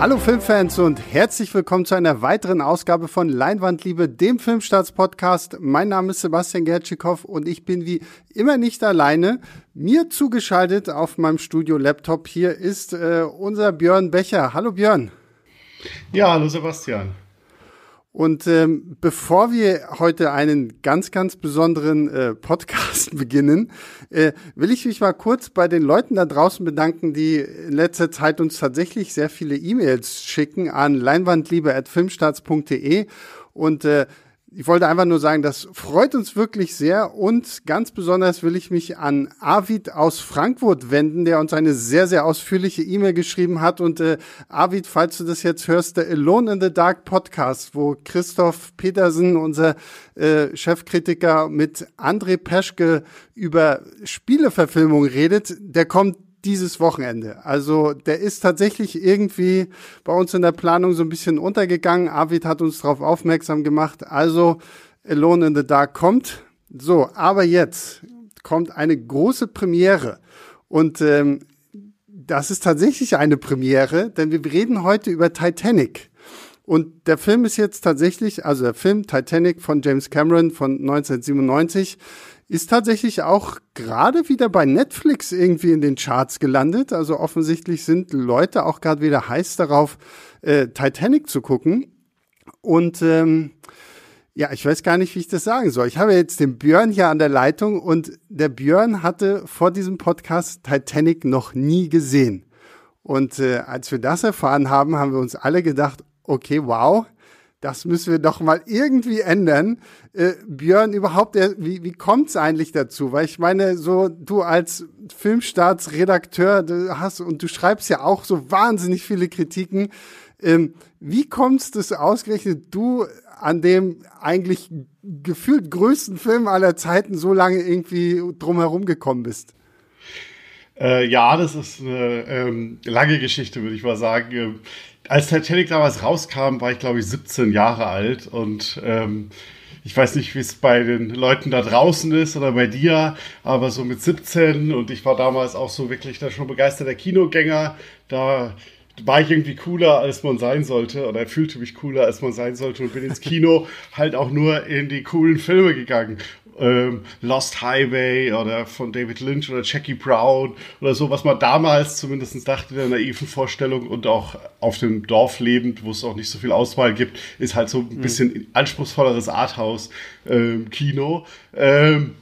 Hallo Filmfans und herzlich willkommen zu einer weiteren Ausgabe von Leinwandliebe, dem Filmstarts-Podcast. Mein Name ist Sebastian Gertschikow und ich bin wie immer nicht alleine. Mir zugeschaltet auf meinem Studio-Laptop hier ist äh, unser Björn Becher. Hallo Björn. Ja, hallo Sebastian. Und ähm, bevor wir heute einen ganz, ganz besonderen äh, Podcast beginnen, äh, will ich mich mal kurz bei den Leuten da draußen bedanken, die in letzter Zeit uns tatsächlich sehr viele E-Mails schicken an leinwandliebe.filmstarts.de und äh, ich wollte einfach nur sagen, das freut uns wirklich sehr und ganz besonders will ich mich an Arvid aus Frankfurt wenden, der uns eine sehr, sehr ausführliche E-Mail geschrieben hat. Und äh, Arvid, falls du das jetzt hörst, der Alone in the Dark Podcast, wo Christoph Petersen, unser äh, Chefkritiker, mit André Peschke über Spieleverfilmung redet, der kommt dieses Wochenende. Also der ist tatsächlich irgendwie bei uns in der Planung so ein bisschen untergegangen. Arvid hat uns darauf aufmerksam gemacht. Also Alone in the Dark kommt. So, aber jetzt kommt eine große Premiere. Und ähm, das ist tatsächlich eine Premiere, denn wir reden heute über Titanic. Und der Film ist jetzt tatsächlich, also der Film Titanic von James Cameron von 1997 ist tatsächlich auch gerade wieder bei Netflix irgendwie in den Charts gelandet. Also offensichtlich sind Leute auch gerade wieder heiß darauf, äh, Titanic zu gucken. Und ähm, ja, ich weiß gar nicht, wie ich das sagen soll. Ich habe jetzt den Björn hier an der Leitung und der Björn hatte vor diesem Podcast Titanic noch nie gesehen. Und äh, als wir das erfahren haben, haben wir uns alle gedacht, okay, wow, das müssen wir doch mal irgendwie ändern. Äh, Björn, überhaupt, wie, wie kommt es eigentlich dazu? Weil ich meine, so du als Filmstartsredakteur du hast und du schreibst ja auch so wahnsinnig viele Kritiken. Ähm, wie kommt es, ausgerechnet du an dem eigentlich gefühlt größten Film aller Zeiten so lange irgendwie drumherum gekommen bist? Äh, ja, das ist eine ähm, lange Geschichte, würde ich mal sagen. Als Titanic damals rauskam, war ich glaube ich 17 Jahre alt und ähm, ich weiß nicht, wie es bei den Leuten da draußen ist oder bei dir, aber so mit 17 und ich war damals auch so wirklich da schon begeisterter Kinogänger, da war ich irgendwie cooler, als man sein sollte oder fühlte mich cooler, als man sein sollte und bin ins Kino halt auch nur in die coolen Filme gegangen ähm, Lost Highway oder von David Lynch oder Jackie Brown oder so, was man damals zumindest dachte, der naiven Vorstellung und auch auf dem Dorf lebend, wo es auch nicht so viel Auswahl gibt, ist halt so ein mhm. bisschen anspruchsvolleres Arthouse-Kino. Ähm, ähm,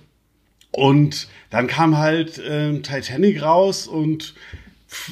und dann kam halt ähm, Titanic raus und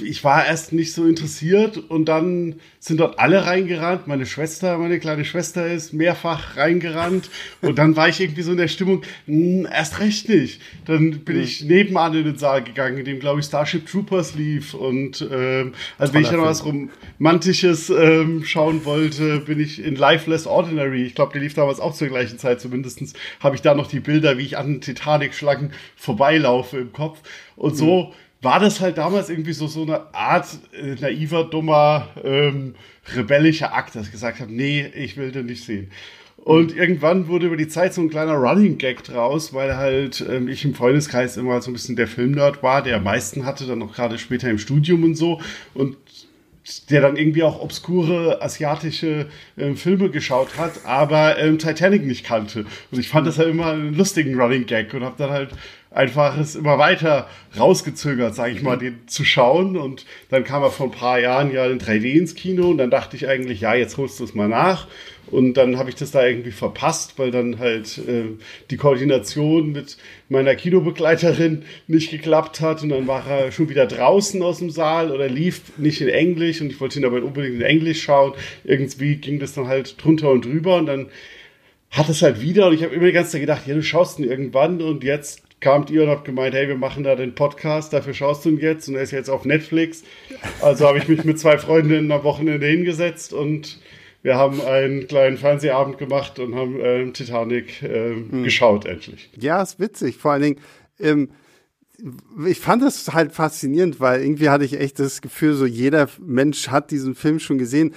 ich war erst nicht so interessiert und dann sind dort alle reingerannt. Meine Schwester, meine kleine Schwester ist mehrfach reingerannt und dann war ich irgendwie so in der Stimmung, mh, hm, erst recht nicht. Dann bin mhm. ich nebenan in den Saal gegangen, in dem, glaube ich, Starship Troopers lief und ähm, also wenn ich dann was Romantisches ähm, schauen wollte, bin ich in Life Less Ordinary. Ich glaube, der lief damals auch zur gleichen Zeit, zumindestens habe ich da noch die Bilder, wie ich an Titanic-Schlangen vorbeilaufe im Kopf und mhm. so war das halt damals irgendwie so, so eine Art äh, naiver, dummer, ähm, rebellischer Akt, dass ich gesagt habe, nee, ich will den nicht sehen. Und irgendwann wurde über die Zeit so ein kleiner Running Gag draus, weil halt ähm, ich im Freundeskreis immer so ein bisschen der Filmnerd war, der am meisten hatte, dann auch gerade später im Studium und so. Und der dann irgendwie auch obskure asiatische äh, Filme geschaut hat, aber ähm, Titanic nicht kannte. Und ich fand das halt immer einen lustigen Running Gag und habe dann halt einfach es immer weiter rausgezögert, sage ich mal, den zu schauen. Und dann kam er vor ein paar Jahren ja in 3D ins Kino und dann dachte ich eigentlich, ja, jetzt holst du es mal nach. Und dann habe ich das da irgendwie verpasst, weil dann halt äh, die Koordination mit meiner Kinobegleiterin nicht geklappt hat. Und dann war er schon wieder draußen aus dem Saal oder lief nicht in Englisch und ich wollte ihn aber unbedingt in Englisch schauen. Irgendwie ging das dann halt drunter und drüber und dann hat es halt wieder und ich habe immer die ganze Zeit gedacht, ja, du schaust ihn irgendwann und jetzt kamt ihr und habt gemeint, hey, wir machen da den Podcast, dafür schaust du ihn jetzt und er ist jetzt auf Netflix. Also habe ich mich mit zwei Freundinnen am Wochenende hingesetzt und wir haben einen kleinen Fernsehabend gemacht und haben äh, Titanic äh, hm. geschaut endlich. Ja, ist witzig. Vor allen Dingen, ähm, ich fand das halt faszinierend, weil irgendwie hatte ich echt das Gefühl, so jeder Mensch hat diesen Film schon gesehen.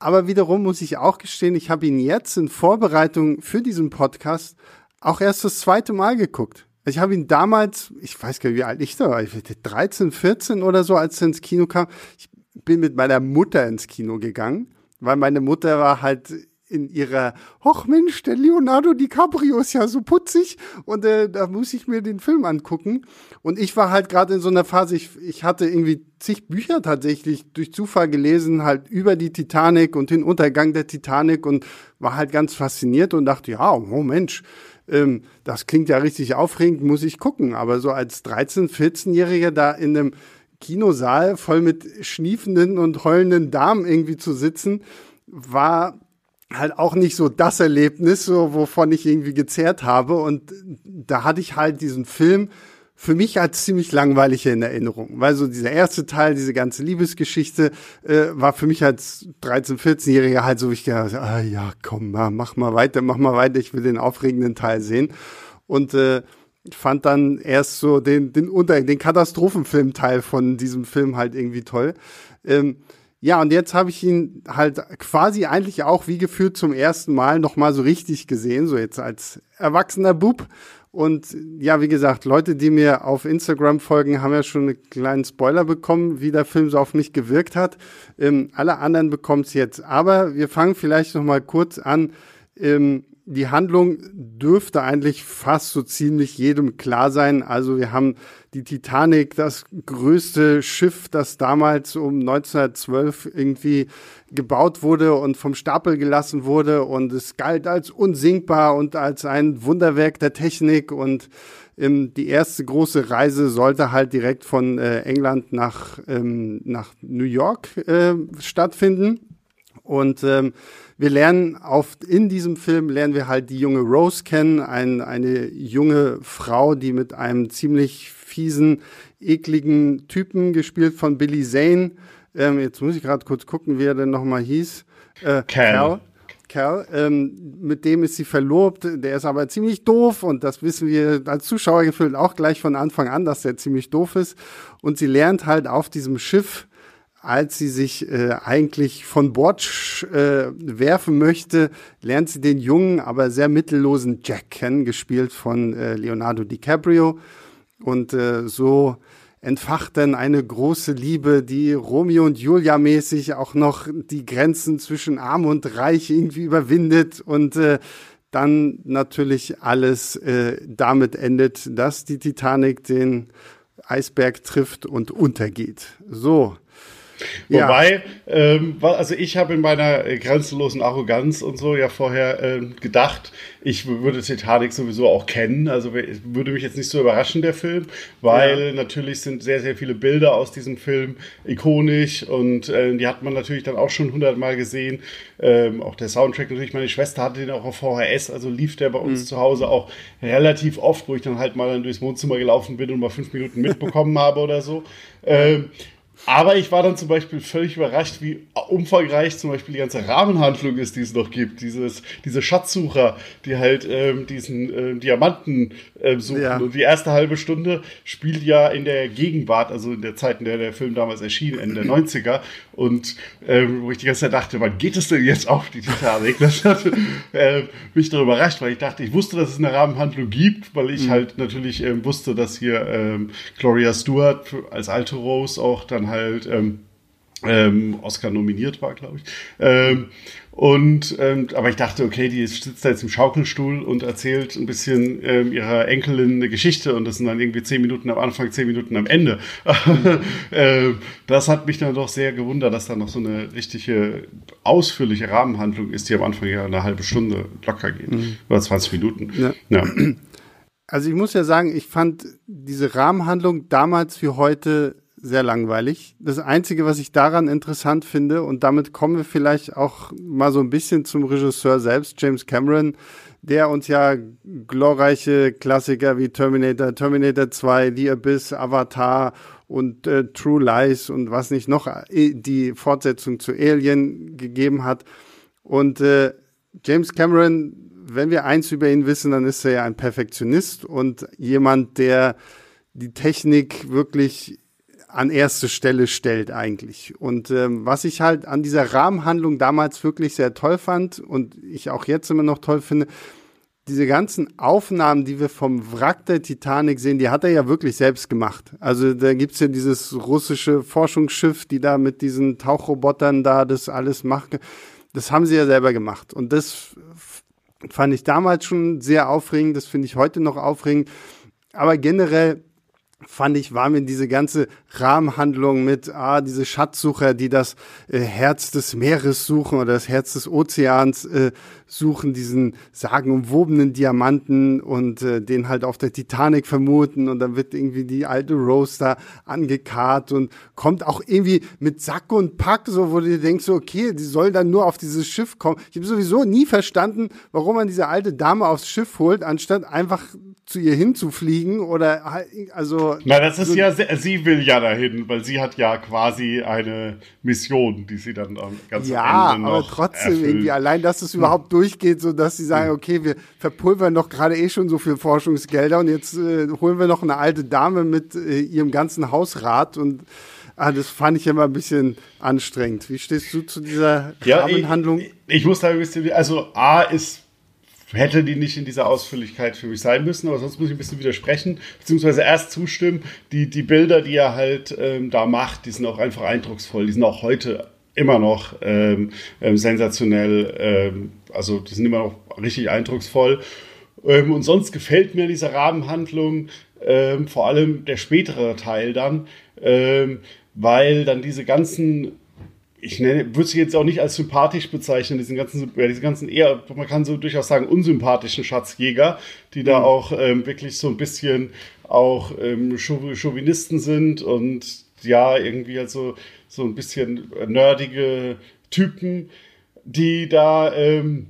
Aber wiederum muss ich auch gestehen, ich habe ihn jetzt in Vorbereitung für diesen Podcast auch erst das zweite Mal geguckt. Ich habe ihn damals, ich weiß gar nicht, wie alt ich da war, 13, 14 oder so, als er ins Kino kam. Ich bin mit meiner Mutter ins Kino gegangen, weil meine Mutter war halt in ihrer, ach Mensch, der Leonardo DiCaprio ist ja so putzig und äh, da muss ich mir den Film angucken. Und ich war halt gerade in so einer Phase, ich, ich hatte irgendwie zig Bücher tatsächlich durch Zufall gelesen, halt über die Titanic und den Untergang der Titanic und war halt ganz fasziniert und dachte, ja, oh Mensch, ähm, das klingt ja richtig aufregend, muss ich gucken. Aber so als 13-, 14-Jähriger da in einem Kinosaal voll mit schniefenden und heulenden Damen irgendwie zu sitzen, war halt auch nicht so das Erlebnis, so, wovon ich irgendwie gezehrt habe. Und da hatte ich halt diesen Film für mich als ziemlich langweilig in Erinnerung. Weil so dieser erste Teil, diese ganze Liebesgeschichte, äh, war für mich als 13-, 14-Jähriger halt so, ich gedacht, ah ja, komm, mach mal weiter, mach mal weiter, ich will den aufregenden Teil sehen. Und äh, fand dann erst so den, den Unter, den Katastrophenfilm-Teil von diesem Film halt irgendwie toll. Ähm, ja, und jetzt habe ich ihn halt quasi eigentlich auch wie gefühlt zum ersten Mal nochmal so richtig gesehen, so jetzt als erwachsener Bub. Und ja, wie gesagt, Leute, die mir auf Instagram folgen, haben ja schon einen kleinen Spoiler bekommen, wie der Film so auf mich gewirkt hat. Ähm, alle anderen bekommen es jetzt. Aber wir fangen vielleicht noch mal kurz an. Ähm, die Handlung dürfte eigentlich fast so ziemlich jedem klar sein. Also wir haben die Titanic, das größte Schiff, das damals um 1912 irgendwie gebaut wurde und vom Stapel gelassen wurde und es galt als unsinkbar und als ein Wunderwerk der Technik und ähm, die erste große Reise sollte halt direkt von äh, England nach, ähm, nach New York äh, stattfinden. Und ähm, wir lernen auf, in diesem Film lernen wir halt die junge Rose kennen, ein, eine junge Frau, die mit einem ziemlich fiesen, ekligen Typen gespielt von Billy Zane. Ähm, jetzt muss ich gerade kurz gucken, wie er denn nochmal hieß. Äh, Cal. Cal. Ähm, mit dem ist sie verlobt, der ist aber ziemlich doof und das wissen wir als Zuschauer gefühlt auch gleich von Anfang an, dass der ziemlich doof ist. Und sie lernt halt auf diesem Schiff als sie sich äh, eigentlich von Bord äh, werfen möchte, lernt sie den jungen, aber sehr mittellosen Jack kennen, gespielt von äh, Leonardo DiCaprio. Und äh, so entfacht dann eine große Liebe, die Romeo und Julia mäßig auch noch die Grenzen zwischen Arm und Reich irgendwie überwindet und äh, dann natürlich alles äh, damit endet, dass die Titanic den Eisberg trifft und untergeht. So, Wobei, ja. ähm, also ich habe in meiner grenzenlosen Arroganz und so ja vorher ähm, gedacht, ich würde Titanic sowieso auch kennen. Also würde mich jetzt nicht so überraschen, der Film, weil ja. natürlich sind sehr, sehr viele Bilder aus diesem Film ikonisch und äh, die hat man natürlich dann auch schon hundertmal gesehen. Ähm, auch der Soundtrack natürlich. Meine Schwester hatte den auch auf VHS, also lief der bei uns mhm. zu Hause auch relativ oft, wo ich dann halt mal dann durchs Wohnzimmer gelaufen bin und mal fünf Minuten mitbekommen habe oder so. Ähm, aber ich war dann zum Beispiel völlig überrascht, wie umfangreich zum Beispiel die ganze Rahmenhandlung ist, die es noch gibt. Dieses, diese Schatzsucher, die halt ähm, diesen ähm, Diamanten ähm, suchen. Ja. Und die erste halbe Stunde spielt ja in der Gegenwart, also in der Zeit, in der der Film damals erschien, Ende der 90er. Und ähm, wo ich die ganze Zeit dachte, wann geht es denn jetzt auf die Titanic? Das hat äh, mich darüber überrascht, weil ich dachte, ich wusste, dass es eine Rahmenhandlung gibt, weil ich mhm. halt natürlich ähm, wusste, dass hier ähm, Gloria Stewart als alte Rose auch dann halt ähm, ähm, Oscar nominiert war, glaube ich. Ähm, und ähm, aber ich dachte, okay, die sitzt da jetzt im Schaukelstuhl und erzählt ein bisschen ähm, ihrer Enkelin eine Geschichte und das sind dann irgendwie zehn Minuten am Anfang, zehn Minuten am Ende. ähm, das hat mich dann doch sehr gewundert, dass da noch so eine richtige ausführliche Rahmenhandlung ist, die am Anfang ja eine halbe Stunde locker geht. Mhm. Oder 20 Minuten. Ja. ja. Also ich muss ja sagen, ich fand diese Rahmenhandlung damals wie heute sehr langweilig. Das Einzige, was ich daran interessant finde, und damit kommen wir vielleicht auch mal so ein bisschen zum Regisseur selbst, James Cameron, der uns ja glorreiche Klassiker wie Terminator, Terminator 2, The Abyss, Avatar und äh, True Lies und was nicht noch, äh, die Fortsetzung zu Alien gegeben hat. Und äh, James Cameron, wenn wir eins über ihn wissen, dann ist er ja ein Perfektionist und jemand, der die Technik wirklich an erste Stelle stellt eigentlich. Und ähm, was ich halt an dieser Rahmenhandlung damals wirklich sehr toll fand und ich auch jetzt immer noch toll finde, diese ganzen Aufnahmen, die wir vom Wrack der Titanic sehen, die hat er ja wirklich selbst gemacht. Also da gibt's ja dieses russische Forschungsschiff, die da mit diesen Tauchrobotern da das alles machen. Das haben sie ja selber gemacht. Und das fand ich damals schon sehr aufregend, das finde ich heute noch aufregend. Aber generell fand ich, war mir diese ganze Rahmenhandlung mit, ah, diese Schatzsucher, die das äh, Herz des Meeres suchen oder das Herz des Ozeans äh, suchen, diesen sagenumwobenen Diamanten und äh, den halt auf der Titanic vermuten und dann wird irgendwie die alte Rose da angekarrt und kommt auch irgendwie mit Sack und Pack, so wo du denkst, so, okay, die soll dann nur auf dieses Schiff kommen. Ich habe sowieso nie verstanden, warum man diese alte Dame aufs Schiff holt, anstatt einfach zu ihr hinzufliegen oder also. Na, das ist so ja, sie will ja dahin, weil sie hat ja quasi eine Mission, die sie dann ganz ja, am Ende noch aber trotzdem erfüllt. irgendwie allein, dass es überhaupt durchgeht, so dass sie sagen, okay, wir verpulvern doch gerade eh schon so viel Forschungsgelder und jetzt äh, holen wir noch eine alte Dame mit äh, ihrem ganzen Hausrat und Ah, das fand ich immer ein bisschen anstrengend. Wie stehst du zu dieser ja, Rahmenhandlung? Ich, ich, muss da ein bisschen, also A ist hätte die nicht in dieser Ausführlichkeit für mich sein müssen, aber sonst muss ich ein bisschen widersprechen, beziehungsweise erst zustimmen. Die, die Bilder, die er halt ähm, da macht, die sind auch einfach eindrucksvoll. Die sind auch heute immer noch ähm, ähm, sensationell, ähm, also die sind immer noch richtig eindrucksvoll. Ähm, und sonst gefällt mir diese Rahmenhandlung, ähm, vor allem der spätere Teil dann, weil dann diese ganzen ich nenne, würde sie jetzt auch nicht als sympathisch bezeichnen, diesen ganzen, ja, diese ganzen eher, man kann so durchaus sagen, unsympathischen Schatzjäger, die da mhm. auch ähm, wirklich so ein bisschen auch ähm, Chauvinisten sind und ja, irgendwie also so ein bisschen nerdige Typen, die da ähm,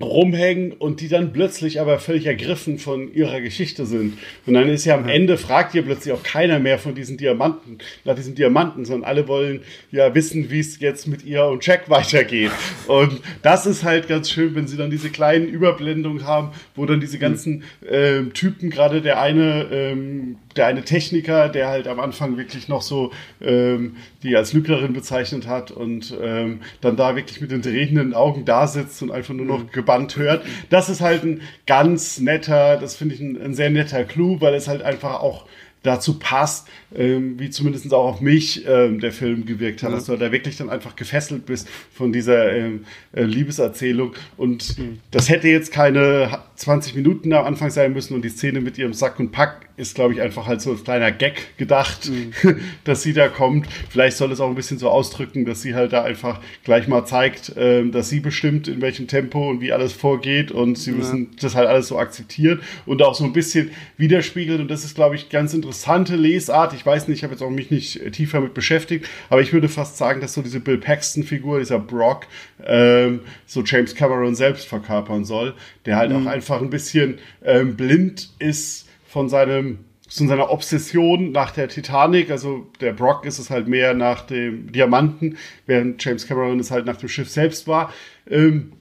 rumhängen und die dann plötzlich aber völlig ergriffen von ihrer Geschichte sind. Und dann ist ja am Ende, fragt ihr plötzlich auch keiner mehr von diesen Diamanten, nach diesen Diamanten, sondern alle wollen ja wissen, wie es jetzt mit ihr und Jack weitergeht. Und das ist halt ganz schön, wenn sie dann diese kleinen Überblendungen haben, wo dann diese ganzen äh, Typen, gerade der eine, ähm, der eine Techniker, der halt am Anfang wirklich noch so ähm, die als Lügnerin bezeichnet hat und ähm, dann da wirklich mit den drehenden Augen da sitzt und einfach nur noch mhm. gebannt hört. Das ist halt ein ganz netter, das finde ich ein, ein sehr netter Clou, weil es halt einfach auch dazu passt, ähm, wie zumindest auch auf mich ähm, der Film gewirkt hat, ja. dass du da wirklich dann einfach gefesselt bist von dieser ähm, äh, Liebeserzählung. Und mhm. das hätte jetzt keine 20 Minuten am Anfang sein müssen und die Szene mit ihrem Sack und Pack ist, glaube ich, einfach halt so ein kleiner Gag gedacht, mhm. dass sie da kommt. Vielleicht soll es auch ein bisschen so ausdrücken, dass sie halt da einfach gleich mal zeigt, äh, dass sie bestimmt, in welchem Tempo und wie alles vorgeht und sie ja. müssen das halt alles so akzeptieren und auch so ein bisschen widerspiegeln. Und das ist, glaube ich, ganz interessante Lesart. Ich weiß nicht, ich habe jetzt auch mich nicht tiefer mit beschäftigt, aber ich würde fast sagen, dass so diese Bill Paxton-Figur, dieser Brock, ähm, so James Cameron selbst verkörpern soll, der halt mhm. auch einfach ein bisschen ähm, blind ist von seinem von seiner Obsession nach der Titanic, also der Brock ist es halt mehr nach dem Diamanten, während James Cameron es halt nach dem Schiff selbst war. Ähm,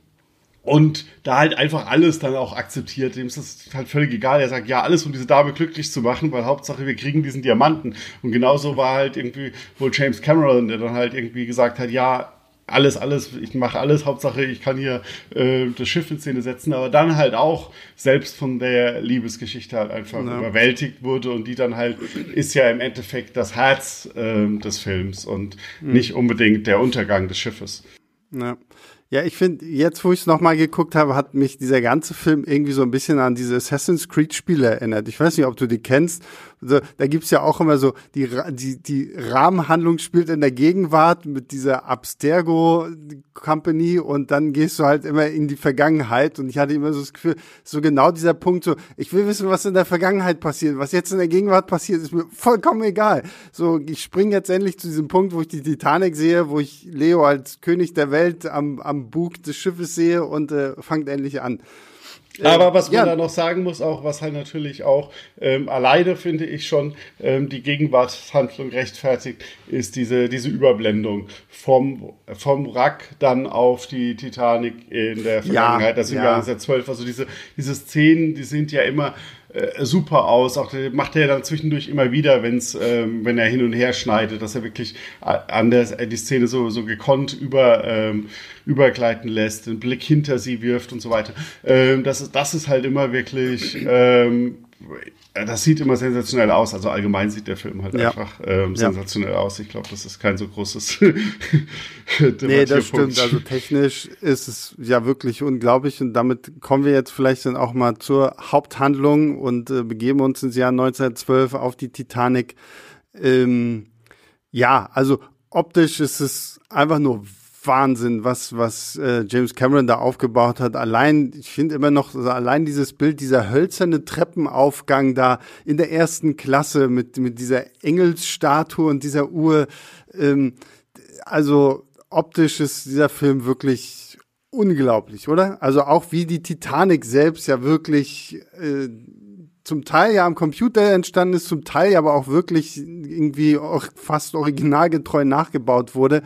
und da halt einfach alles dann auch akzeptiert. Dem ist das halt völlig egal. Er sagt, ja, alles, um diese Dame glücklich zu machen, weil Hauptsache wir kriegen diesen Diamanten. Und genauso war halt irgendwie wohl James Cameron, der dann halt irgendwie gesagt hat, ja, alles, alles, ich mache alles, Hauptsache ich kann hier äh, das Schiff in Szene setzen, aber dann halt auch selbst von der Liebesgeschichte halt einfach ja. überwältigt wurde und die dann halt ist ja im Endeffekt das Herz äh, des Films und mhm. nicht unbedingt der Untergang des Schiffes. Ja. Ja, ich finde, jetzt wo ich es nochmal geguckt habe, hat mich dieser ganze Film irgendwie so ein bisschen an diese Assassin's Creed-Spiele erinnert. Ich weiß nicht, ob du die kennst, also, da gibt's ja auch immer so, die, die, die Rahmenhandlung spielt in der Gegenwart mit dieser Abstergo Company und dann gehst du halt immer in die Vergangenheit und ich hatte immer so das Gefühl, so genau dieser Punkt, so, ich will wissen, was in der Vergangenheit passiert, was jetzt in der Gegenwart passiert, ist mir vollkommen egal. So, ich springe jetzt endlich zu diesem Punkt, wo ich die Titanic sehe, wo ich Leo als König der Welt am, am Bug des Schiffes sehe und äh, fangt endlich an. Aber was man ja. da noch sagen muss, auch was halt natürlich auch ähm, alleine finde ich schon ähm, die Gegenwartshandlung rechtfertigt, ist diese, diese Überblendung vom, vom Wrack dann auf die Titanic in der Vergangenheit, ja, das im ja. Jahr 1912. Also diese, diese Szenen, die sind ja immer äh, super aus. Auch macht er dann zwischendurch immer wieder, wenn's, ähm, wenn er hin und her schneidet, dass er wirklich an der die Szene so, so gekonnt über, ähm, übergleiten lässt, den Blick hinter sie wirft und so weiter. Ähm, das, ist, das ist halt immer wirklich ähm, das sieht immer sensationell aus. Also allgemein sieht der Film halt ja. einfach ähm, sensationell ja. aus. Ich glaube, das ist kein so großes. nee, das stimmt. Also technisch ist es ja wirklich unglaublich. Und damit kommen wir jetzt vielleicht dann auch mal zur Haupthandlung und äh, begeben uns ins Jahr 1912 auf die Titanic. Ähm, ja, also optisch ist es einfach nur Wahnsinn, was, was äh, James Cameron da aufgebaut hat. Allein, ich finde immer noch, also allein dieses Bild, dieser hölzerne Treppenaufgang da in der ersten Klasse mit, mit dieser Engelsstatue und dieser Uhr. Ähm, also optisch ist dieser Film wirklich unglaublich, oder? Also auch wie die Titanic selbst ja wirklich äh, zum Teil ja am Computer entstanden ist, zum Teil aber auch wirklich irgendwie auch fast originalgetreu nachgebaut wurde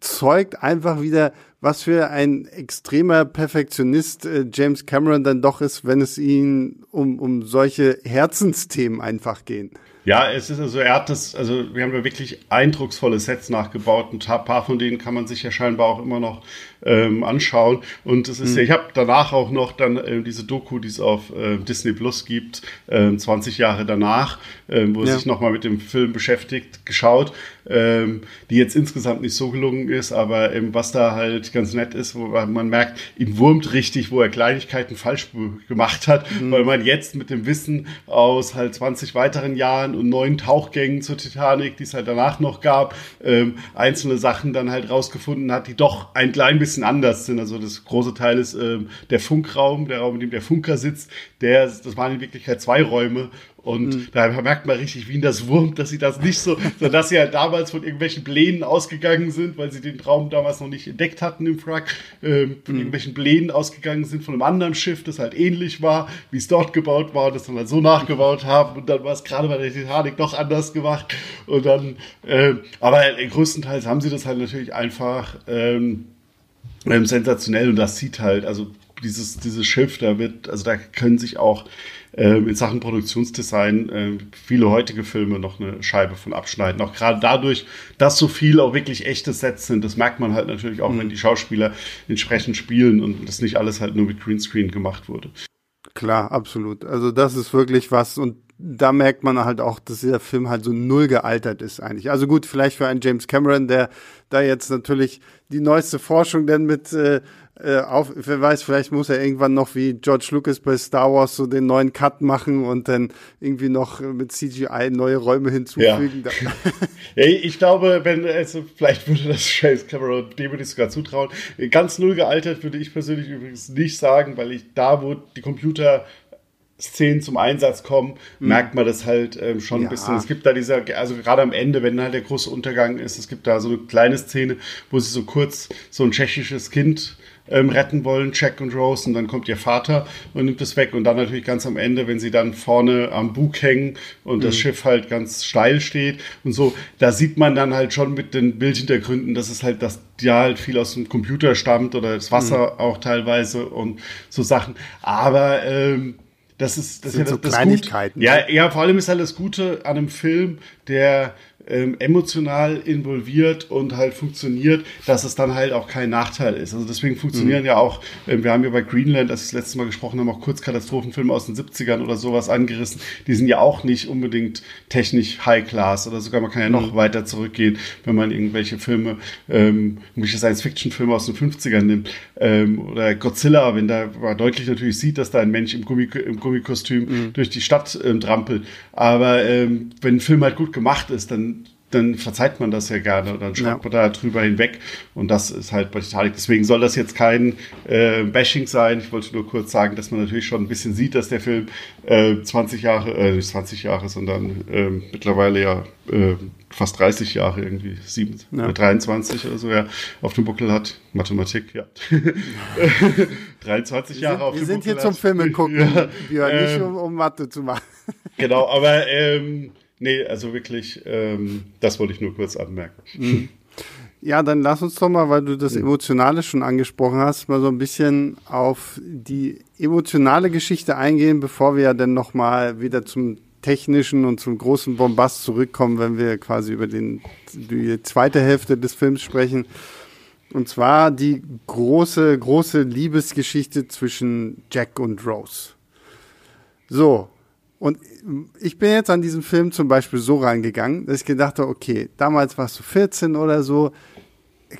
zeugt einfach wieder, was für ein extremer Perfektionist äh, James Cameron dann doch ist, wenn es ihn um, um solche Herzensthemen einfach gehen. Ja, es ist also, er hat das, also wir haben da wirklich eindrucksvolle Sets nachgebaut. Ein paar von denen kann man sich ja scheinbar auch immer noch ähm, anschauen. Und es ist mhm. ja, ich habe danach auch noch dann äh, diese Doku, die es auf äh, Disney Plus gibt, äh, 20 Jahre danach, äh, wo ja. sich nochmal mit dem Film beschäftigt, geschaut, ähm, die jetzt insgesamt nicht so gelungen ist, aber ähm, was da halt ganz nett ist, wo man merkt, ihm wurmt richtig, wo er Kleinigkeiten falsch gemacht hat, mhm. weil man jetzt mit dem Wissen aus halt 20 weiteren Jahren und neuen Tauchgängen zur Titanic, die es halt danach noch gab, ähm, einzelne Sachen dann halt rausgefunden hat, die doch ein klein bisschen anders sind. Also das große Teil ist ähm, der Funkraum, der Raum, in dem der Funker sitzt, der, das waren in Wirklichkeit zwei Räume und mhm. da merkt man richtig, wie in das Wurm, dass sie das nicht so, so dass sie halt damals von irgendwelchen Plänen ausgegangen sind, weil sie den Traum damals noch nicht entdeckt hatten im Wrack, ähm, von mhm. irgendwelchen Plänen ausgegangen sind von einem anderen Schiff, das halt ähnlich war, wie es dort gebaut war, das dann halt so nachgebaut haben und dann war es gerade bei der Titanic noch anders gemacht und dann, äh, aber größtenteils haben sie das halt natürlich einfach ähm, ähm, sensationell und das sieht halt, also dieses, dieses Schiff, da wird, also da können sich auch äh, in Sachen Produktionsdesign äh, viele heutige Filme noch eine Scheibe von abschneiden. Auch gerade dadurch, dass so viel auch wirklich echte Sets sind. Das merkt man halt natürlich auch, mhm. wenn die Schauspieler entsprechend spielen und das nicht alles halt nur mit Greenscreen gemacht wurde. Klar, absolut. Also das ist wirklich was und da merkt man halt auch, dass dieser Film halt so null gealtert ist eigentlich. Also gut, vielleicht für einen James Cameron, der da jetzt natürlich die neueste Forschung denn mit äh, äh, auf, wer weiß, vielleicht muss er irgendwann noch wie George Lucas bei Star Wars so den neuen Cut machen und dann irgendwie noch mit CGI neue Räume hinzufügen. Ja. ich glaube, wenn, also vielleicht würde das James Cameron, dem würde ich sogar zutrauen. Ganz null gealtert würde ich persönlich übrigens nicht sagen, weil ich da, wo die Computer Szenen zum Einsatz kommen, mhm. merkt man das halt ähm, schon ja. ein bisschen. Es gibt da dieser, also gerade am Ende, wenn halt der große Untergang ist, es gibt da so eine kleine Szene, wo sie so kurz so ein tschechisches Kind ähm, retten wollen, Jack und Rose, und dann kommt ihr Vater und nimmt es weg. Und dann natürlich ganz am Ende, wenn sie dann vorne am Bug hängen und mhm. das Schiff halt ganz steil steht und so, da sieht man dann halt schon mit den Bildhintergründen, dass es halt das ja halt viel aus dem Computer stammt oder das Wasser mhm. auch teilweise und so Sachen. Aber ähm, das ist das, das sind ja so das Kleinigkeiten. Gut. Ja, ne? ja, vor allem ist halt das Gute an einem Film, der ähm, emotional involviert und halt funktioniert, dass es dann halt auch kein Nachteil ist. Also deswegen funktionieren mhm. ja auch, äh, wir haben ja bei Greenland, als wir das letzte Mal gesprochen haben, auch kurz Katastrophenfilme aus den 70ern oder sowas angerissen. Die sind ja auch nicht unbedingt technisch High-Class oder sogar man kann ja noch mhm. weiter zurückgehen, wenn man irgendwelche Filme, ähm, irgendwelche Science-Fiction-Filme aus den 50ern nimmt ähm, oder Godzilla, wenn da man deutlich natürlich sieht, dass da ein Mensch im, Gummi, im Gummikostüm mhm. durch die Stadt ähm, trampelt. Aber ähm, wenn ein Film halt gut gemacht ist, dann dann verzeiht man das ja gerne. Dann schaut ja. man da drüber hinweg. Und das ist halt bei Titanic. Deswegen soll das jetzt kein äh, Bashing sein. Ich wollte nur kurz sagen, dass man natürlich schon ein bisschen sieht, dass der Film äh, 20 Jahre, äh, nicht 20 Jahre, sondern äh, mittlerweile ja äh, fast 30 Jahre irgendwie, 7, ja. 23 oder so, ja, auf dem Buckel hat. Mathematik, ja. 23 Jahre auf dem Buckel. Wir sind hier hat. zum Filme gucken, ja. Björn, nicht ähm, um, um Mathe zu machen. genau, aber ähm, Nee, also wirklich, ähm, das wollte ich nur kurz anmerken. Mhm. ja, dann lass uns doch mal, weil du das Emotionale schon angesprochen hast, mal so ein bisschen auf die emotionale Geschichte eingehen, bevor wir ja dann nochmal wieder zum technischen und zum großen Bombast zurückkommen, wenn wir quasi über den, die zweite Hälfte des Films sprechen. Und zwar die große, große Liebesgeschichte zwischen Jack und Rose. So. Und ich bin jetzt an diesem Film zum Beispiel so reingegangen, dass ich gedacht habe, okay, damals warst du 14 oder so.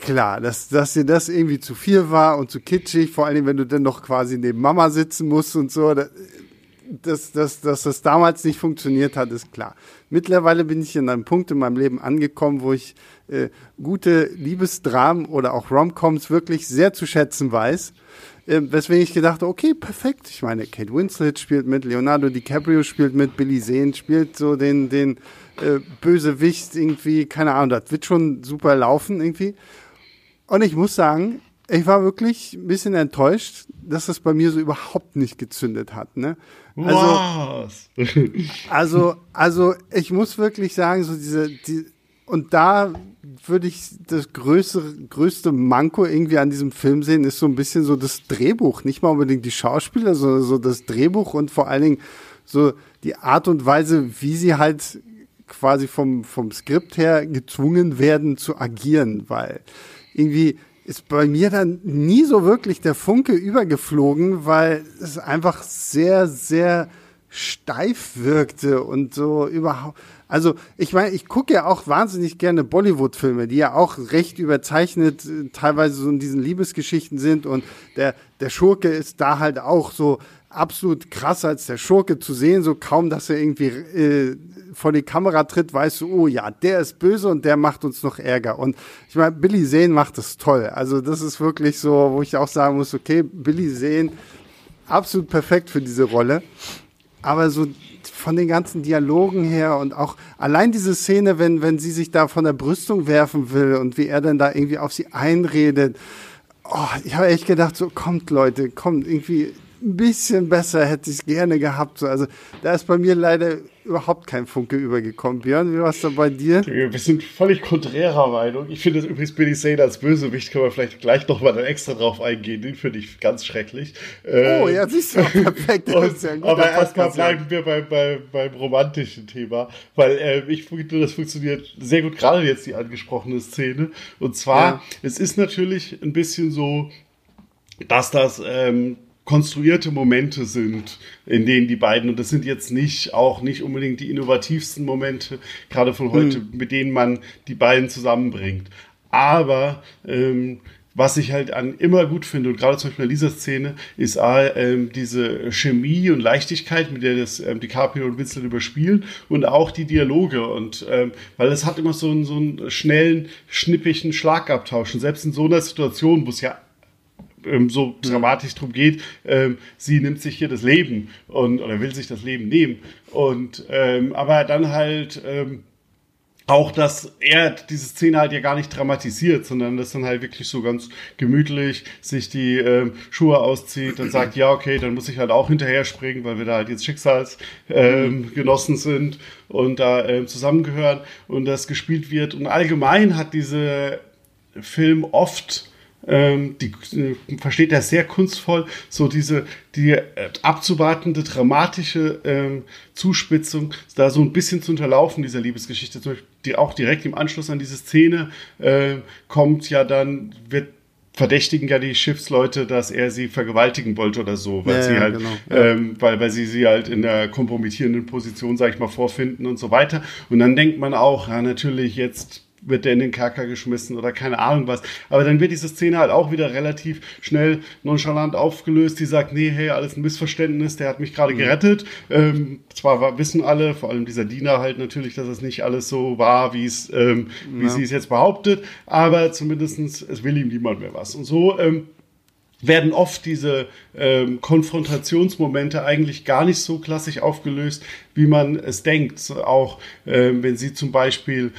Klar, dass, dass dir das irgendwie zu viel war und zu kitschig, vor allem wenn du dann noch quasi neben Mama sitzen musst und so. Dass, dass, dass das damals nicht funktioniert hat, ist klar. Mittlerweile bin ich in einem Punkt in meinem Leben angekommen, wo ich äh, gute Liebesdramen oder auch Romcoms wirklich sehr zu schätzen weiß. Äh, weswegen ich gedacht okay, perfekt. Ich meine, Kate Winslet spielt mit, Leonardo DiCaprio spielt mit, Billy Zane spielt so den, den äh, Bösewicht irgendwie, keine Ahnung, das wird schon super laufen irgendwie. Und ich muss sagen, ich war wirklich ein bisschen enttäuscht, dass das bei mir so überhaupt nicht gezündet hat. Ne? Also, Was? also, also ich muss wirklich sagen, so diese, die, und da würde ich das größte, größte Manko irgendwie an diesem Film sehen, ist so ein bisschen so das Drehbuch. Nicht mal unbedingt die Schauspieler, sondern so das Drehbuch und vor allen Dingen so die Art und Weise, wie sie halt quasi vom, vom Skript her gezwungen werden zu agieren, weil irgendwie ist bei mir dann nie so wirklich der Funke übergeflogen, weil es einfach sehr, sehr steif wirkte und so überhaupt. Also ich meine, ich gucke ja auch wahnsinnig gerne Bollywood-Filme, die ja auch recht überzeichnet äh, teilweise so in diesen Liebesgeschichten sind und der, der Schurke ist da halt auch so absolut krass als der Schurke zu sehen, so kaum, dass er irgendwie äh, vor die Kamera tritt, weißt du, oh ja, der ist böse und der macht uns noch Ärger. Und ich meine, Billy Zane macht das toll. Also das ist wirklich so, wo ich auch sagen muss, okay, Billy Zane, absolut perfekt für diese Rolle. Aber so von den ganzen Dialogen her und auch allein diese Szene, wenn, wenn sie sich da von der Brüstung werfen will und wie er dann da irgendwie auf sie einredet. Oh, ich habe echt gedacht, so kommt Leute, kommt irgendwie ein bisschen besser hätte ich es gerne gehabt. So. Also da ist bei mir leider überhaupt kein Funke übergekommen. Björn, wie war es da bei dir? Wir sind völlig konträrer Meinung. Ich finde das übrigens Billy Zane als Bösewicht, können wir vielleicht gleich nochmal dann extra drauf eingehen. Den finde ich ganz schrecklich. Oh, ja, siehst du, perfekt. und, ja aber erstmal bleiben wir beim, beim, beim romantischen Thema, weil äh, ich finde, das funktioniert sehr gut, gerade jetzt die angesprochene Szene. Und zwar, ja. es ist natürlich ein bisschen so, dass das ähm, konstruierte Momente sind, in denen die beiden, und das sind jetzt nicht, auch nicht unbedingt die innovativsten Momente, gerade von heute, mhm. mit denen man die beiden zusammenbringt. Aber ähm, was ich halt an immer gut finde, und gerade zum Beispiel in dieser Szene, ist ähm, diese Chemie und Leichtigkeit, mit der das ähm, DiCaprio und Winslet überspielen und auch die Dialoge. Und ähm, weil es hat immer so einen, so einen schnellen, schnippigen Schlagabtausch. Und selbst in so einer Situation, wo es ja ähm, so dramatisch drum geht, ähm, sie nimmt sich hier das Leben und oder will sich das Leben nehmen. Und ähm, aber dann halt ähm, auch, dass er diese Szene halt ja gar nicht dramatisiert, sondern das dann halt wirklich so ganz gemütlich sich die ähm, Schuhe auszieht und sagt, ja, okay, dann muss ich halt auch hinterher springen, weil wir da halt jetzt Schicksalsgenossen ähm, sind und da ähm, zusammengehören und das gespielt wird. Und allgemein hat diese Film oft ähm, die äh, versteht er sehr kunstvoll, so diese die äh, abzuwartende dramatische ähm, Zuspitzung, da so ein bisschen zu unterlaufen dieser Liebesgeschichte, zum Beispiel die auch direkt im Anschluss an diese Szene äh, kommt ja dann wird verdächtigen ja die Schiffsleute, dass er sie vergewaltigen wollte oder so, weil ja, sie halt, genau. ja. ähm, weil, weil sie sie halt in der kompromittierenden Position, sag ich mal, vorfinden und so weiter. Und dann denkt man auch, ja, natürlich jetzt wird der in den Kerker geschmissen oder keine Ahnung was. Aber dann wird diese Szene halt auch wieder relativ schnell nonchalant aufgelöst. Die sagt, nee, hey, alles ein Missverständnis, der hat mich gerade mhm. gerettet. Ähm, zwar war, wissen alle, vor allem dieser Diener halt natürlich, dass es nicht alles so war, wie es, ähm, ja. wie sie es jetzt behauptet, aber zumindestens es will ihm niemand mehr was. Und so ähm, werden oft diese ähm, Konfrontationsmomente eigentlich gar nicht so klassisch aufgelöst, wie man es denkt. Auch ähm, wenn sie zum Beispiel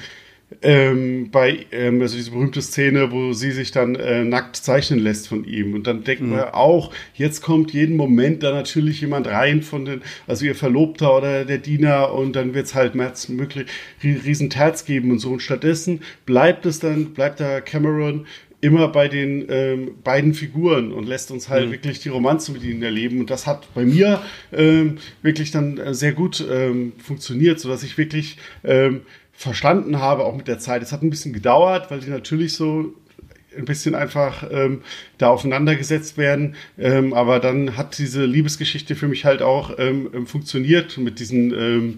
ähm, bei, ähm, also diese berühmte Szene, wo sie sich dann äh, nackt zeichnen lässt von ihm. Und dann denkt mhm. man auch, jetzt kommt jeden Moment da natürlich jemand rein von den, also ihr Verlobter oder der Diener und dann wird's halt möglich riesen Terz geben und so. Und stattdessen bleibt es dann, bleibt da Cameron immer bei den ähm, beiden Figuren und lässt uns halt mhm. wirklich die Romanze mit ihnen erleben. Und das hat bei mir ähm, wirklich dann äh, sehr gut ähm, funktioniert, sodass ich wirklich ähm, verstanden habe, auch mit der Zeit. Es hat ein bisschen gedauert, weil die natürlich so ein bisschen einfach ähm, da aufeinander gesetzt werden. Ähm, aber dann hat diese Liebesgeschichte für mich halt auch ähm, funktioniert mit diesen ähm,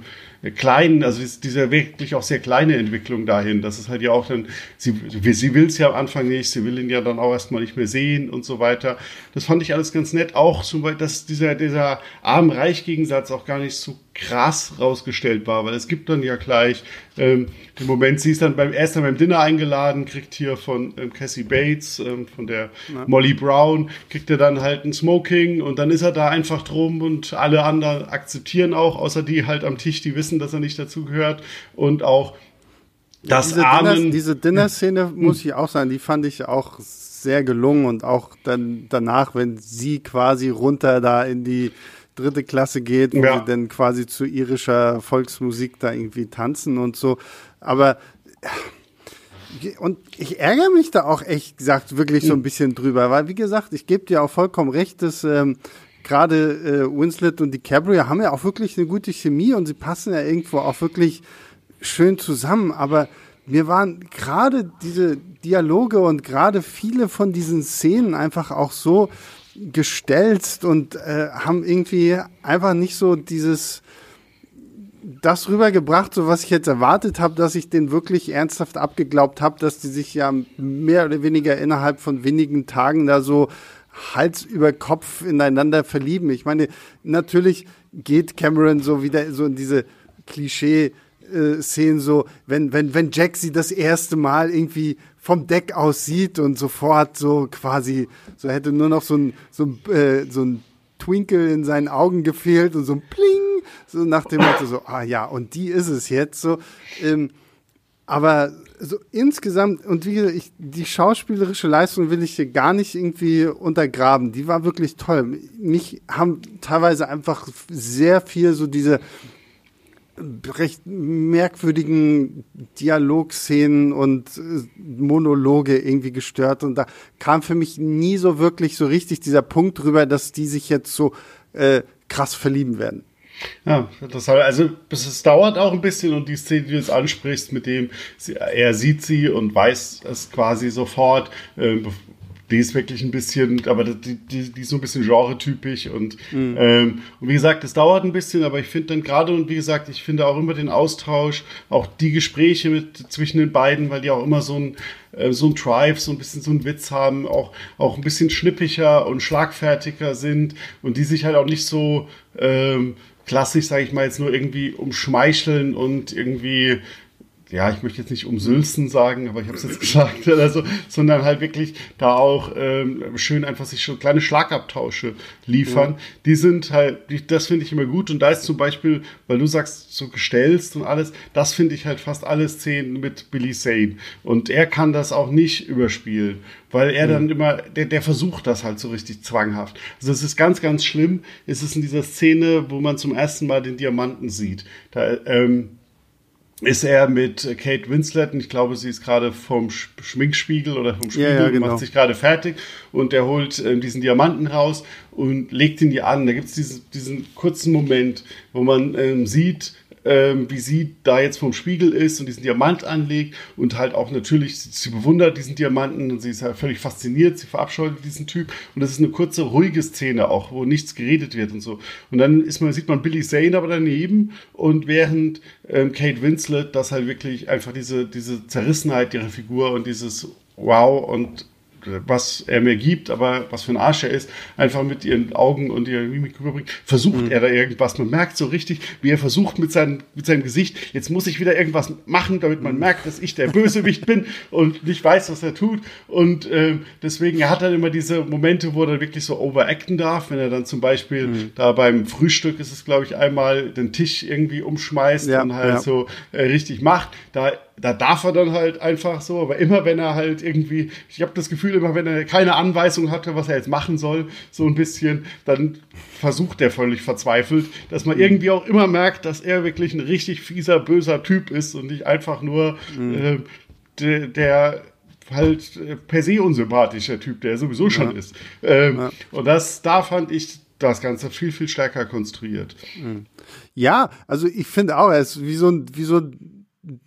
kleinen, also dieser wirklich auch sehr kleine Entwicklung dahin. Das ist halt ja auch dann, sie, sie will es ja am Anfang nicht, sie will ihn ja dann auch erstmal nicht mehr sehen und so weiter. Das fand ich alles ganz nett. Auch zum Beispiel, dass dieser, dieser Arm-Reich-Gegensatz auch gar nicht so krass rausgestellt war, weil es gibt dann ja gleich ähm, den Moment, sie ist dann beim erst beim Dinner eingeladen, kriegt hier von ähm, Cassie Bates, ähm, von der ja. Molly Brown, kriegt er dann halt ein Smoking und dann ist er da einfach drum und alle anderen akzeptieren auch, außer die halt am Tisch, die wissen, dass er nicht dazu gehört und auch das diese Armen. Dinner, diese Dinner-Szene hm. muss ich auch sagen, die fand ich auch sehr gelungen und auch dann danach, wenn sie quasi runter da in die dritte Klasse geht, wo ja. sie dann quasi zu irischer Volksmusik da irgendwie tanzen und so. Aber und ich ärgere mich da auch echt gesagt wirklich so ein bisschen drüber, weil wie gesagt, ich gebe dir auch vollkommen recht, dass ähm, gerade äh, Winslet und DiCaprio haben ja auch wirklich eine gute Chemie und sie passen ja irgendwo auch wirklich schön zusammen, aber mir waren gerade diese Dialoge und gerade viele von diesen Szenen einfach auch so gestelzt und äh, haben irgendwie einfach nicht so dieses das rübergebracht, so was ich jetzt erwartet habe, dass ich den wirklich ernsthaft abgeglaubt habe, dass die sich ja mehr oder weniger innerhalb von wenigen Tagen da so Hals über Kopf ineinander verlieben. Ich meine, natürlich geht Cameron so wieder so in diese Klischee Szenen so, wenn, wenn, wenn Jack sie das erste Mal irgendwie vom Deck aus sieht und sofort so quasi, so hätte nur noch so ein, so ein, äh, so ein Twinkle in seinen Augen gefehlt und so ein Pling, so nach dem Motto so, ah ja, und die ist es jetzt so. Ähm, aber so insgesamt, und wie gesagt, ich, die schauspielerische Leistung will ich hier gar nicht irgendwie untergraben. Die war wirklich toll. Mich haben teilweise einfach sehr viel so diese recht merkwürdigen Dialogszenen und äh, Monologe irgendwie gestört und da kam für mich nie so wirklich so richtig dieser Punkt drüber, dass die sich jetzt so äh, krass verlieben werden. Ja, das halt, also es dauert auch ein bisschen und die Szene, die du jetzt ansprichst, mit dem sie, er sieht sie und weiß es quasi sofort, äh, die ist wirklich ein bisschen, aber die, die, die ist so ein bisschen genre-typisch und, mhm. ähm, und wie gesagt, es dauert ein bisschen, aber ich finde dann gerade und wie gesagt, ich finde auch immer den Austausch, auch die Gespräche mit zwischen den beiden, weil die auch immer so ein äh, so ein Drive, so ein bisschen so ein Witz haben, auch, auch ein bisschen schnippiger und schlagfertiger sind und die sich halt auch nicht so ähm, klassisch, sage ich mal, jetzt nur irgendwie umschmeicheln und irgendwie ja, ich möchte jetzt nicht umsülzen sagen, aber ich habe es jetzt gesagt, also, sondern halt wirklich da auch ähm, schön einfach sich schon kleine Schlagabtausche liefern. Mhm. Die sind halt, die, das finde ich immer gut. Und da ist zum Beispiel, weil du sagst, so gestellst und alles, das finde ich halt fast alle Szenen mit Billy Zane. Und er kann das auch nicht überspielen, weil er mhm. dann immer, der, der versucht das halt so richtig zwanghaft. Also es ist ganz, ganz schlimm. Es ist in dieser Szene, wo man zum ersten Mal den Diamanten sieht. Da, ähm, ist er mit Kate Winslet und ich glaube, sie ist gerade vom Schminkspiegel oder vom Spiegel, ja, ja, genau. macht sich gerade fertig und er holt äh, diesen Diamanten raus und legt ihn ihr an. Da gibt es diesen, diesen kurzen Moment, wo man ähm, sieht, ähm, wie sie da jetzt vom Spiegel ist und diesen Diamant anlegt und halt auch natürlich, sie bewundert diesen Diamanten und sie ist halt völlig fasziniert, sie verabscheut diesen Typ und das ist eine kurze, ruhige Szene auch, wo nichts geredet wird und so. Und dann ist man, sieht man Billy Zane aber daneben und während ähm, Kate Winslet das halt wirklich einfach diese, diese Zerrissenheit ihrer Figur und dieses Wow und was er mir gibt, aber was für ein Arsch er ist, einfach mit ihren Augen und ihrer Mimik rüberbringt, versucht mhm. er da irgendwas. Man merkt so richtig, wie er versucht mit, seinem mit seinem Gesicht, jetzt muss ich wieder irgendwas machen, damit man mhm. merkt, dass ich der Bösewicht bin und nicht weiß, was er tut. Und äh, deswegen, er hat dann immer diese Momente, wo er dann wirklich so overacten darf, wenn er dann zum Beispiel mhm. da beim Frühstück ist es, glaube ich, einmal den Tisch irgendwie umschmeißt ja, und halt ja. so äh, richtig macht. Da da darf er dann halt einfach so, aber immer wenn er halt irgendwie, ich habe das Gefühl, immer wenn er keine Anweisung hatte, was er jetzt machen soll, so ein bisschen, dann versucht er völlig verzweifelt, dass man irgendwie auch immer merkt, dass er wirklich ein richtig fieser, böser Typ ist und nicht einfach nur mhm. äh, der, der halt äh, per se unsympathischer Typ, der sowieso schon ja. ist. Ähm, ja. Und das, da fand ich das Ganze viel, viel stärker konstruiert. Mhm. Ja, also ich finde auch, er ist wie so ein, wie so ein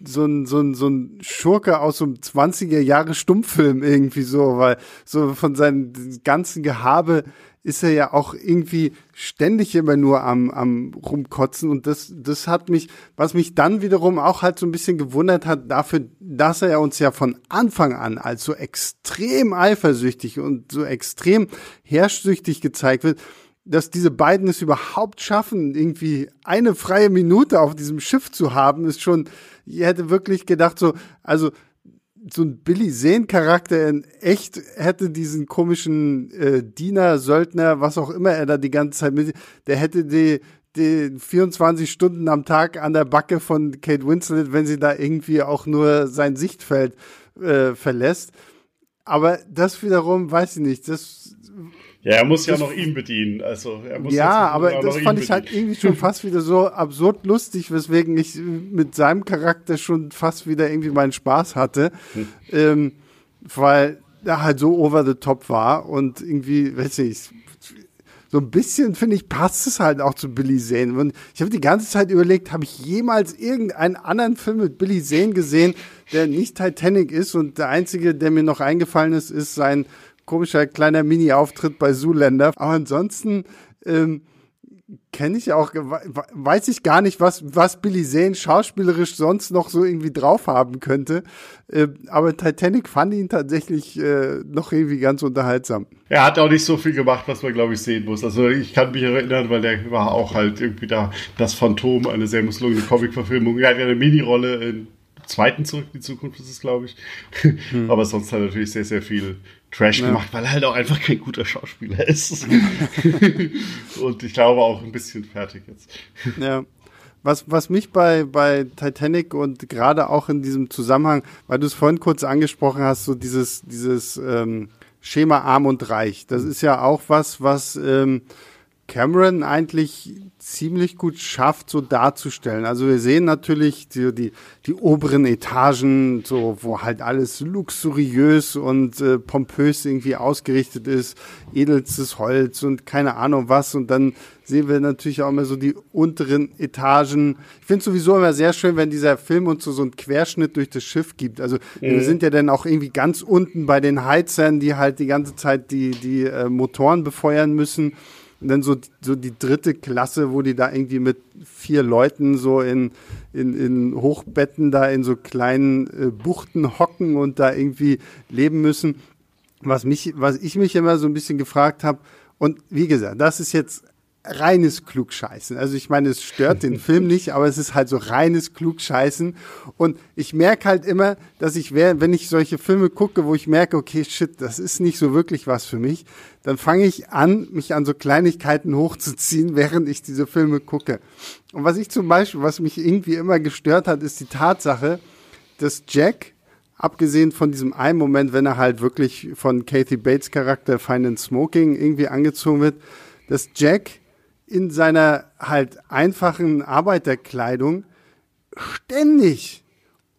so ein, so ein, so ein Schurke aus so einem 20er Jahre Stummfilm irgendwie so, weil so von seinem ganzen Gehabe ist er ja auch irgendwie ständig immer nur am, am rumkotzen. Und das, das hat mich, was mich dann wiederum auch halt so ein bisschen gewundert hat, dafür, dass er uns ja von Anfang an als so extrem eifersüchtig und so extrem herrschsüchtig gezeigt wird, dass diese beiden es überhaupt schaffen, irgendwie eine freie Minute auf diesem Schiff zu haben, ist schon, ich hätte wirklich gedacht, so, also so ein Billy Zane-Charakter in echt hätte diesen komischen äh, Diener, Söldner, was auch immer er da die ganze Zeit mit, der hätte die, die 24 Stunden am Tag an der Backe von Kate Winslet, wenn sie da irgendwie auch nur sein Sichtfeld äh, verlässt. Aber das wiederum, weiß ich nicht, das ja, er muss ja noch ihn bedienen. Also er muss ja, aber das fand ich halt irgendwie schon fast wieder so absurd lustig, weswegen ich mit seinem Charakter schon fast wieder irgendwie meinen Spaß hatte, hm. ähm, weil er halt so over the top war und irgendwie, weiß ich, so ein bisschen, finde ich, passt es halt auch zu Billy Zane. Und ich habe die ganze Zeit überlegt, habe ich jemals irgendeinen anderen Film mit Billy Zane gesehen, der nicht Titanic ist? Und der einzige, der mir noch eingefallen ist, ist sein komischer kleiner Mini-Auftritt bei Zoolander. Aber ansonsten ähm, kenne ich auch, weiß ich gar nicht, was, was Billy Zane schauspielerisch sonst noch so irgendwie drauf haben könnte. Äh, aber Titanic fand ihn tatsächlich äh, noch irgendwie ganz unterhaltsam. Er hat auch nicht so viel gemacht, was man, glaube ich, sehen muss. Also ich kann mich erinnern, weil der war auch halt irgendwie da das Phantom, eine sehr misslungene Comic-Verfilmung. Er hat ja eine Mini-Rolle in zweiten Zurück in die Zukunft ist es, glaube ich. Hm. Aber sonst hat er natürlich sehr, sehr viel Trash ja. gemacht, weil er halt auch einfach kein guter Schauspieler ist. und ich glaube auch ein bisschen fertig jetzt. Ja. Was, was mich bei, bei Titanic und gerade auch in diesem Zusammenhang, weil du es vorhin kurz angesprochen hast, so dieses, dieses ähm, Schema arm und reich, das ist ja auch was, was ähm, Cameron eigentlich ziemlich gut schafft, so darzustellen. Also wir sehen natürlich die, die, die oberen Etagen, so wo halt alles luxuriös und äh, pompös irgendwie ausgerichtet ist, edelstes Holz und keine Ahnung was. Und dann sehen wir natürlich auch immer so die unteren Etagen. Ich finde sowieso immer sehr schön, wenn dieser Film uns so, so einen Querschnitt durch das Schiff gibt. Also mhm. wir sind ja dann auch irgendwie ganz unten bei den Heizern, die halt die ganze Zeit die, die äh, Motoren befeuern müssen. Dann so, so die dritte Klasse, wo die da irgendwie mit vier Leuten so in, in, in Hochbetten da in so kleinen äh, Buchten hocken und da irgendwie leben müssen. Was mich, was ich mich immer so ein bisschen gefragt habe, und wie gesagt, das ist jetzt reines Klugscheißen. Also ich meine, es stört den Film nicht, aber es ist halt so reines Klugscheißen. Und ich merke halt immer, dass ich, wenn ich solche Filme gucke, wo ich merke, okay, shit, das ist nicht so wirklich was für mich, dann fange ich an, mich an so Kleinigkeiten hochzuziehen, während ich diese Filme gucke. Und was ich zum Beispiel, was mich irgendwie immer gestört hat, ist die Tatsache, dass Jack, abgesehen von diesem einen Moment, wenn er halt wirklich von Kathy Bates Charakter Fine and Smoking irgendwie angezogen wird, dass Jack in seiner halt einfachen Arbeiterkleidung ständig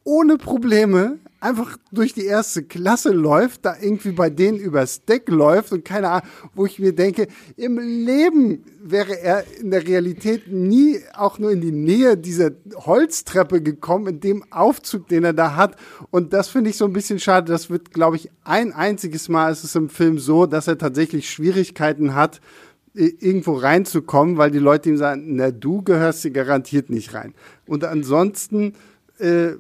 ohne Probleme einfach durch die erste Klasse läuft, da irgendwie bei denen übers Deck läuft und keine Ahnung, wo ich mir denke, im Leben wäre er in der Realität nie auch nur in die Nähe dieser Holztreppe gekommen, in dem Aufzug, den er da hat. Und das finde ich so ein bisschen schade. Das wird, glaube ich, ein einziges Mal ist es im Film so, dass er tatsächlich Schwierigkeiten hat, irgendwo reinzukommen, weil die Leute ihm sagen, na, du gehörst hier garantiert nicht rein. Und ansonsten äh,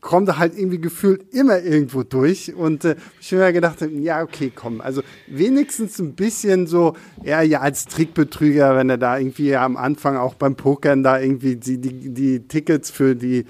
kommt er halt irgendwie gefühlt immer irgendwo durch. Und äh, ich habe mir gedacht, ja, okay, komm, also wenigstens ein bisschen so, ja, ja, als Trickbetrüger, wenn er da irgendwie am Anfang auch beim Pokern da irgendwie die, die, die Tickets für die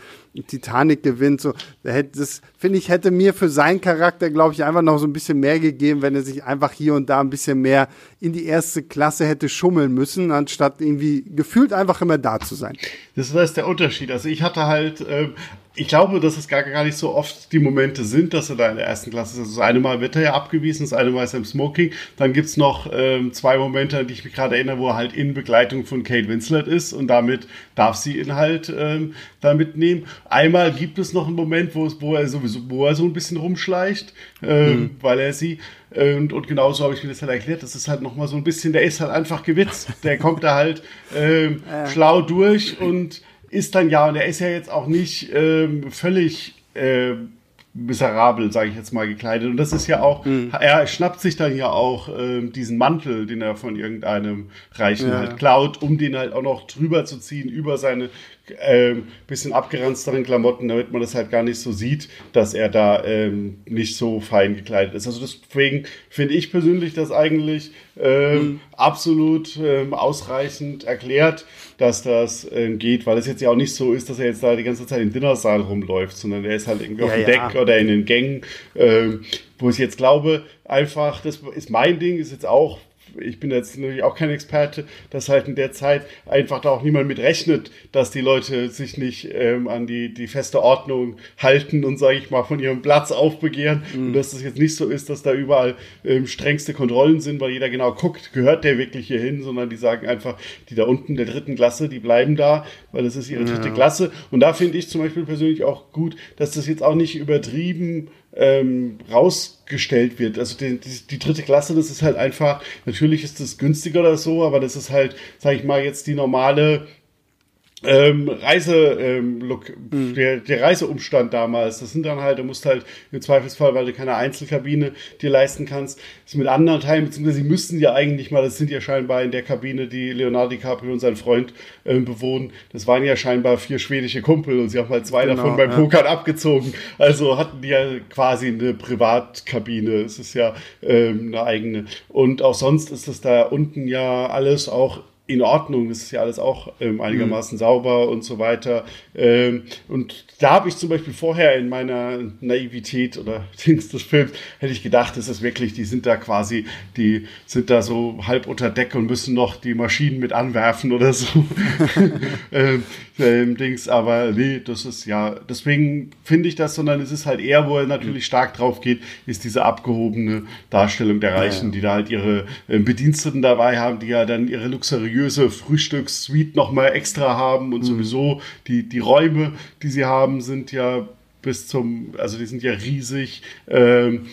Titanic gewinnt. So, das finde ich hätte mir für seinen Charakter, glaube ich, einfach noch so ein bisschen mehr gegeben, wenn er sich einfach hier und da ein bisschen mehr in die erste Klasse hätte schummeln müssen, anstatt irgendwie gefühlt einfach immer da zu sein. Das ist der Unterschied. Also ich hatte halt, äh, ich glaube, dass es gar, gar nicht so oft die Momente sind, dass er da in der ersten Klasse ist. Also das eine Mal wird er ja abgewiesen, das eine Mal ist er im Smoking. Dann gibt's noch ähm, zwei Momente, an die ich mich gerade erinnere, wo er halt in Begleitung von Kate Winslet ist und damit darf sie ihn halt ähm, da mitnehmen. Einmal gibt es noch einen Moment, wo, es, wo er sowieso, wo er so ein bisschen rumschleicht, ähm, mhm. weil er sie und, und genauso habe ich mir das halt erklärt. Das ist halt nochmal so ein bisschen, der ist halt einfach gewitzt. Der kommt da halt ähm, ja. schlau durch und ist dann ja, und er ist ja jetzt auch nicht ähm, völlig äh, miserabel, sage ich jetzt mal, gekleidet. Und das ist ja auch, mhm. er schnappt sich dann ja auch ähm, diesen Mantel, den er von irgendeinem Reichen ja. halt klaut, um den halt auch noch drüber zu ziehen über seine ähm, bisschen abgeranzteren Klamotten, damit man das halt gar nicht so sieht, dass er da ähm, nicht so fein gekleidet ist. Also deswegen finde ich persönlich das eigentlich ähm, mhm. absolut ähm, ausreichend erklärt, dass das ähm, geht, weil es jetzt ja auch nicht so ist, dass er jetzt da die ganze Zeit im Dinnersaal rumläuft, sondern er ist halt irgendwie ja, auf dem ja. Deck oder in den Gängen, ähm, wo ich jetzt glaube, einfach, das ist mein Ding, ist jetzt auch ich bin jetzt natürlich auch kein Experte, dass halt in der Zeit einfach da auch niemand mit rechnet, dass die Leute sich nicht ähm, an die, die feste Ordnung halten und, sage ich mal, von ihrem Platz aufbegehren. Mhm. Und dass es das jetzt nicht so ist, dass da überall ähm, strengste Kontrollen sind, weil jeder genau guckt, gehört der wirklich hier hin, sondern die sagen einfach, die da unten der dritten Klasse, die bleiben da, weil das ist ihre dritte ja. Klasse. Und da finde ich zum Beispiel persönlich auch gut, dass das jetzt auch nicht übertrieben ähm, rausgestellt wird. Also die, die, die, dritte Klasse, das ist halt einfach, natürlich ist das günstiger oder so, aber das ist halt, sag ich mal, jetzt die normale ähm, Reise, ähm, look, mhm. der, der Reiseumstand damals, das sind dann halt, du musst halt im Zweifelsfall, weil du keine Einzelkabine dir leisten kannst, ist mit anderen Teilen, beziehungsweise sie müssten ja eigentlich mal, das sind ja scheinbar in der Kabine, die Leonardo DiCaprio und sein Freund ähm, bewohnen, das waren ja scheinbar vier schwedische Kumpel und sie haben halt zwei genau, davon beim ja. Pokern abgezogen. Also hatten die ja quasi eine Privatkabine. Es ist ja ähm, eine eigene. Und auch sonst ist das da unten ja alles auch in Ordnung, es ist ja alles auch ähm, einigermaßen mhm. sauber und so weiter. Ähm, und da habe ich zum Beispiel vorher in meiner Naivität oder Dings des Films, hätte ich gedacht, es ist wirklich, die sind da quasi, die sind da so halb unter Deck und müssen noch die Maschinen mit anwerfen oder so. ähm, ähm, Dings, aber nee, das ist ja, deswegen finde ich das, sondern es ist halt eher, wo er natürlich stark drauf geht, ist diese abgehobene Darstellung der Reichen, ja, ja. die da halt ihre äh, Bediensteten dabei haben, die ja dann ihre luxuriöse Frühstückssuite nochmal extra haben und mhm. sowieso die, die Räume, die sie haben, sind ja bis zum, also die sind ja riesig. Ähm,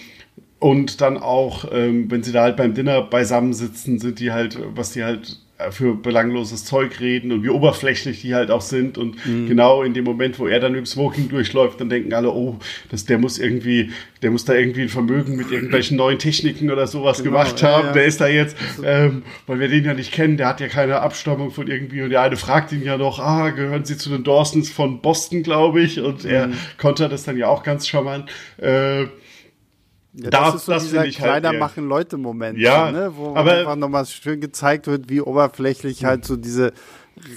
und dann auch, ähm, wenn sie da halt beim Dinner beisammen sitzen, sind die halt, was die halt für belangloses Zeug reden und wie oberflächlich die halt auch sind. Und mhm. genau in dem Moment, wo er dann im Smoking durchläuft, dann denken alle, oh, das, der muss irgendwie, der muss da irgendwie ein Vermögen mit irgendwelchen neuen Techniken oder sowas genau, gemacht haben. Ja. Der ist da jetzt, ähm, weil wir den ja nicht kennen, der hat ja keine Abstammung von irgendwie. Und der eine fragt ihn ja noch, ah, gehören Sie zu den Dawsons von Boston, glaube ich. Und er mhm. konnte das dann ja auch ganz charmant. Äh, ja, das, das ist so das dieser Kleider halt, machen Leute Moment, ja, ne? wo aber, einfach nochmal schön gezeigt wird, wie oberflächlich halt so diese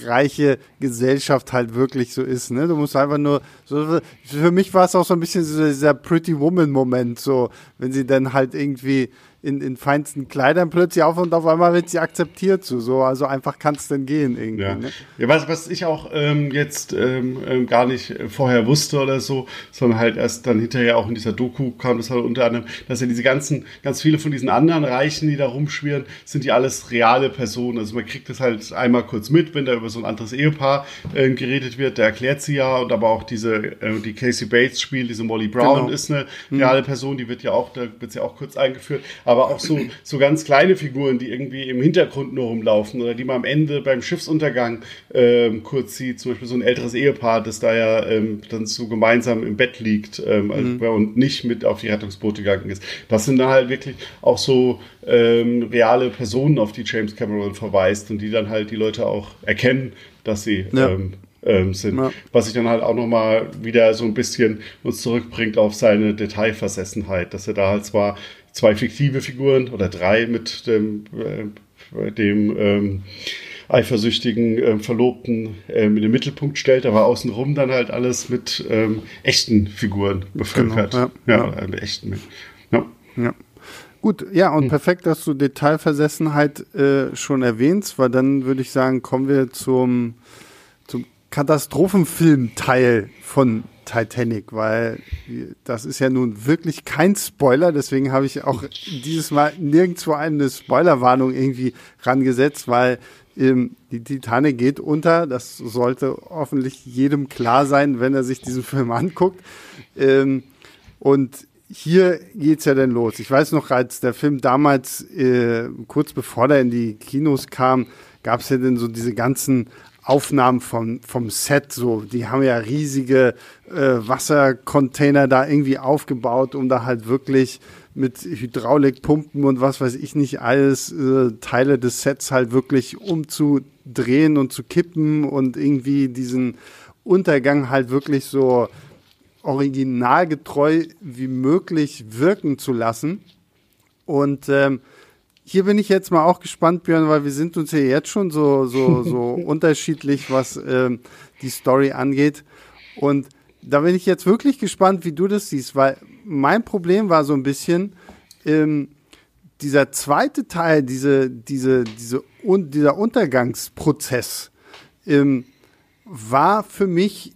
reiche Gesellschaft halt wirklich so ist. Ne? Du musst einfach nur, so, für mich war es auch so ein bisschen so dieser Pretty Woman Moment, so wenn sie dann halt irgendwie in, in feinsten Kleidern plötzlich auf und auf einmal wird sie akzeptiert. So, so also einfach kann es denn gehen irgendwie. Ja, ne? ja was, was ich auch ähm, jetzt ähm, ähm, gar nicht vorher wusste oder so, sondern halt erst dann hinterher auch in dieser Doku kam das halt unter anderem, dass ja diese ganzen, ganz viele von diesen anderen Reichen, die da rumschwirren, sind ja alles reale Personen. Also man kriegt das halt einmal kurz mit, wenn da über so ein anderes Ehepaar äh, geredet wird, der erklärt sie ja und aber auch diese, äh, die Casey Bates spielt, diese Molly Brown genau. ist eine mhm. reale Person, die wird ja auch, da wird sie ja auch kurz eingeführt. Aber aber auch so, so ganz kleine Figuren, die irgendwie im Hintergrund nur rumlaufen oder die man am Ende beim Schiffsuntergang ähm, kurz sieht. Zum Beispiel so ein älteres Ehepaar, das da ja ähm, dann so gemeinsam im Bett liegt ähm, also, mhm. und nicht mit auf die Rettungsboote gegangen ist. Das sind dann halt wirklich auch so ähm, reale Personen, auf die James Cameron verweist und die dann halt die Leute auch erkennen, dass sie ja. ähm, ähm, sind. Ja. Was sich dann halt auch nochmal wieder so ein bisschen uns zurückbringt auf seine Detailversessenheit, dass er da halt zwar zwei fiktive Figuren oder drei mit dem, äh, dem ähm, eifersüchtigen äh, Verlobten ähm, in den Mittelpunkt stellt, aber außenrum dann halt alles mit ähm, echten Figuren bevölkert. Genau, ja, ja, ja. Mit echten. Ja. ja. Gut, ja, und hm. perfekt, dass du Detailversessenheit äh, schon erwähnst, weil dann würde ich sagen, kommen wir zum Katastrophenfilm-Teil von Titanic, weil das ist ja nun wirklich kein Spoiler, deswegen habe ich auch dieses Mal nirgendwo eine Spoilerwarnung irgendwie rangesetzt, weil ähm, die Titanic geht unter. Das sollte hoffentlich jedem klar sein, wenn er sich diesen Film anguckt. Ähm, und hier geht's ja dann los. Ich weiß noch, als der Film damals, äh, kurz bevor der in die Kinos kam, gab's ja dann so diese ganzen Aufnahmen vom, vom Set, so, die haben ja riesige äh, Wassercontainer da irgendwie aufgebaut, um da halt wirklich mit Hydraulikpumpen und was weiß ich nicht alles äh, Teile des Sets halt wirklich umzudrehen und zu kippen und irgendwie diesen Untergang halt wirklich so originalgetreu wie möglich wirken zu lassen. Und ähm, hier bin ich jetzt mal auch gespannt, Björn, weil wir sind uns ja jetzt schon so, so, so unterschiedlich, was ähm, die Story angeht. Und da bin ich jetzt wirklich gespannt, wie du das siehst, weil mein Problem war so ein bisschen, ähm, dieser zweite Teil, diese, diese, diese, un, dieser Untergangsprozess, ähm, war für mich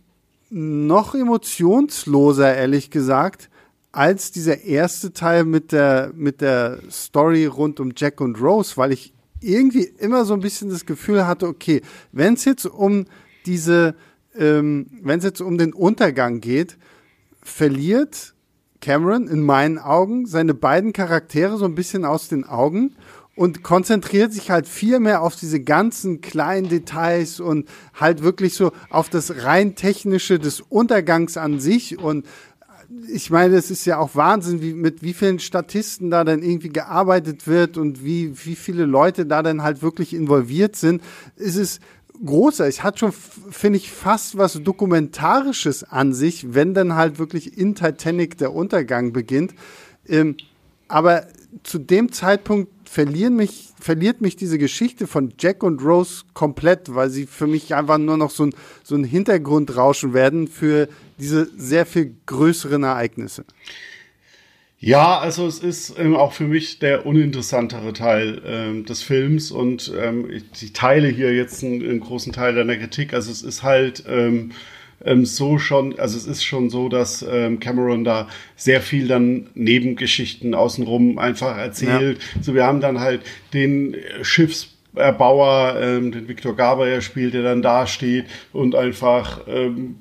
noch emotionsloser, ehrlich gesagt, als dieser erste Teil mit der, mit der Story rund um Jack und Rose, weil ich irgendwie immer so ein bisschen das Gefühl hatte, okay, wenn es jetzt um diese, ähm, wenn es jetzt um den Untergang geht, verliert Cameron in meinen Augen seine beiden Charaktere so ein bisschen aus den Augen und konzentriert sich halt viel mehr auf diese ganzen kleinen Details und halt wirklich so auf das rein technische des Untergangs an sich und ich meine, es ist ja auch Wahnsinn, wie, mit wie vielen Statisten da dann irgendwie gearbeitet wird und wie, wie viele Leute da dann halt wirklich involviert sind. Es ist großer. Es hat schon, finde ich, fast was Dokumentarisches an sich, wenn dann halt wirklich in Titanic der Untergang beginnt. Ähm, aber zu dem Zeitpunkt verlieren mich, verliert mich diese Geschichte von Jack und Rose komplett, weil sie für mich einfach nur noch so ein, so ein Hintergrundrauschen werden für diese sehr viel größeren Ereignisse. Ja, also es ist ähm, auch für mich der uninteressantere Teil ähm, des Films und ähm, ich, ich, teile hier jetzt einen, einen, großen Teil deiner Kritik. Also es ist halt ähm, so schon, also es ist schon so, dass ähm, Cameron da sehr viel dann Nebengeschichten außenrum einfach erzählt. Ja. So, wir haben dann halt den Schiffs Erbauer, ähm, den Viktor Gaber spielt, der dann da steht und einfach ähm,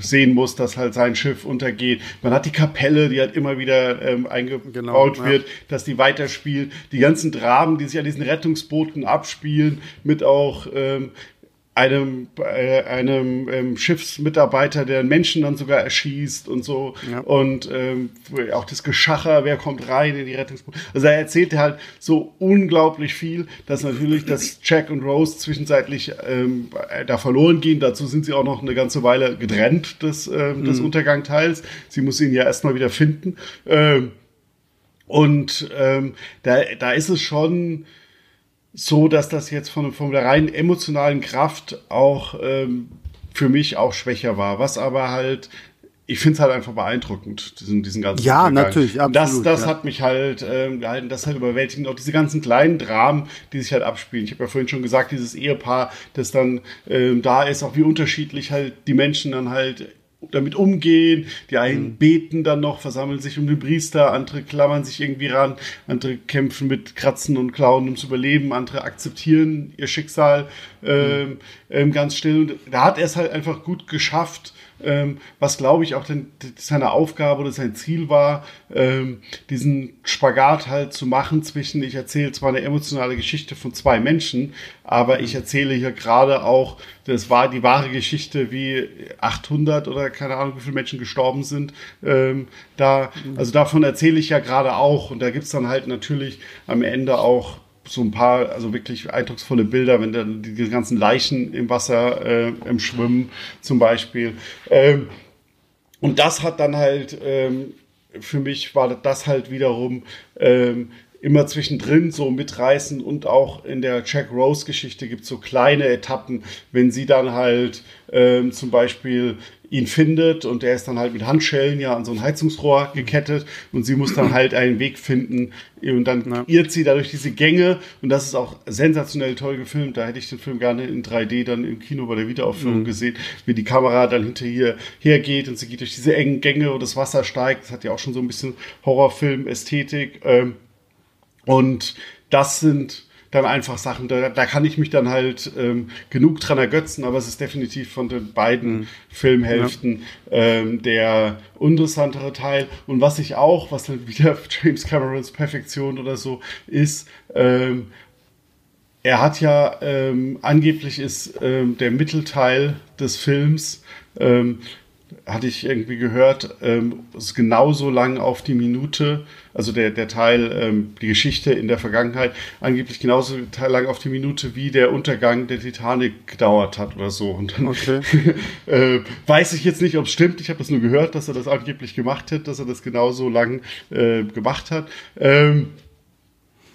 sehen muss, dass halt sein Schiff untergeht. Man hat die Kapelle, die halt immer wieder ähm, eingebaut genau, wird, ja. dass die weiterspielt. Die ganzen Dramen, die sich an diesen Rettungsbooten abspielen, mit auch ähm, einem, äh, einem ähm, Schiffsmitarbeiter, der einen Menschen dann sogar erschießt und so. Ja. Und ähm, auch das Geschacher, wer kommt rein in die Rettungsboote. Also er erzählt halt so unglaublich viel, dass natürlich dass Jack und Rose zwischenzeitlich ähm, da verloren gehen. Dazu sind sie auch noch eine ganze Weile getrennt des, ähm, des mhm. Untergangteils. Sie muss ihn ja erstmal wieder finden. Ähm, und ähm, da, da ist es schon so, dass das jetzt von, von der rein emotionalen Kraft auch ähm, für mich auch schwächer war. Was aber halt, ich finde es halt einfach beeindruckend, diesen, diesen ganzen Ja, Vergang. natürlich, absolut. Das, das ja. hat mich halt ähm, gehalten, das halt überwältigend. Auch diese ganzen kleinen Dramen, die sich halt abspielen. Ich habe ja vorhin schon gesagt, dieses Ehepaar, das dann ähm, da ist, auch wie unterschiedlich halt die Menschen dann halt damit umgehen. Die einen mhm. beten dann noch, versammeln sich um den Priester, andere klammern sich irgendwie ran, andere kämpfen mit Kratzen und Klauen, um zu überleben, andere akzeptieren ihr Schicksal ähm, mhm. ähm, ganz still. Und da hat er es halt einfach gut geschafft, ähm, was glaube ich auch denn, seine Aufgabe oder sein Ziel war, ähm, diesen Spagat halt zu machen zwischen, ich erzähle zwar eine emotionale Geschichte von zwei Menschen, aber ich erzähle hier gerade auch, das war die wahre Geschichte, wie 800 oder keine Ahnung, wie viele Menschen gestorben sind. Ähm, da, also davon erzähle ich ja gerade auch und da gibt's dann halt natürlich am Ende auch so ein paar, also wirklich eindrucksvolle Bilder, wenn dann die ganzen Leichen im Wasser äh, im Schwimmen zum Beispiel. Ähm, und das hat dann halt, ähm, für mich war das halt wiederum ähm, immer zwischendrin so mitreißen und auch in der Jack Rose Geschichte gibt es so kleine Etappen, wenn sie dann halt ähm, zum Beispiel ihn findet und der ist dann halt mit Handschellen ja an so ein Heizungsrohr gekettet und sie muss dann halt einen Weg finden und dann ja. irrt sie dadurch diese Gänge und das ist auch sensationell toll gefilmt. Da hätte ich den Film gerne in 3D dann im Kino bei der Wiederaufführung mhm. gesehen, wie die Kamera dann hinter ihr hergeht und sie geht durch diese engen Gänge und das Wasser steigt. Das hat ja auch schon so ein bisschen Horrorfilm-Ästhetik. Ähm, und das sind dann einfach Sachen, da, da kann ich mich dann halt ähm, genug dran ergötzen, aber es ist definitiv von den beiden mhm. Filmhälften ja. ähm, der interessantere Teil. Und was ich auch, was dann wieder James Camerons Perfektion oder so ist, ähm, er hat ja ähm, angeblich ist ähm, der Mittelteil des Films ähm, hatte ich irgendwie gehört, ähm, ist genauso lang auf die Minute, also der, der Teil, ähm, die Geschichte in der Vergangenheit, angeblich genauso lang auf die Minute, wie der Untergang der Titanic gedauert hat oder so. Und dann okay. äh, weiß ich jetzt nicht, ob es stimmt. Ich habe das nur gehört, dass er das angeblich gemacht hat, dass er das genauso lang äh, gemacht hat. Ähm,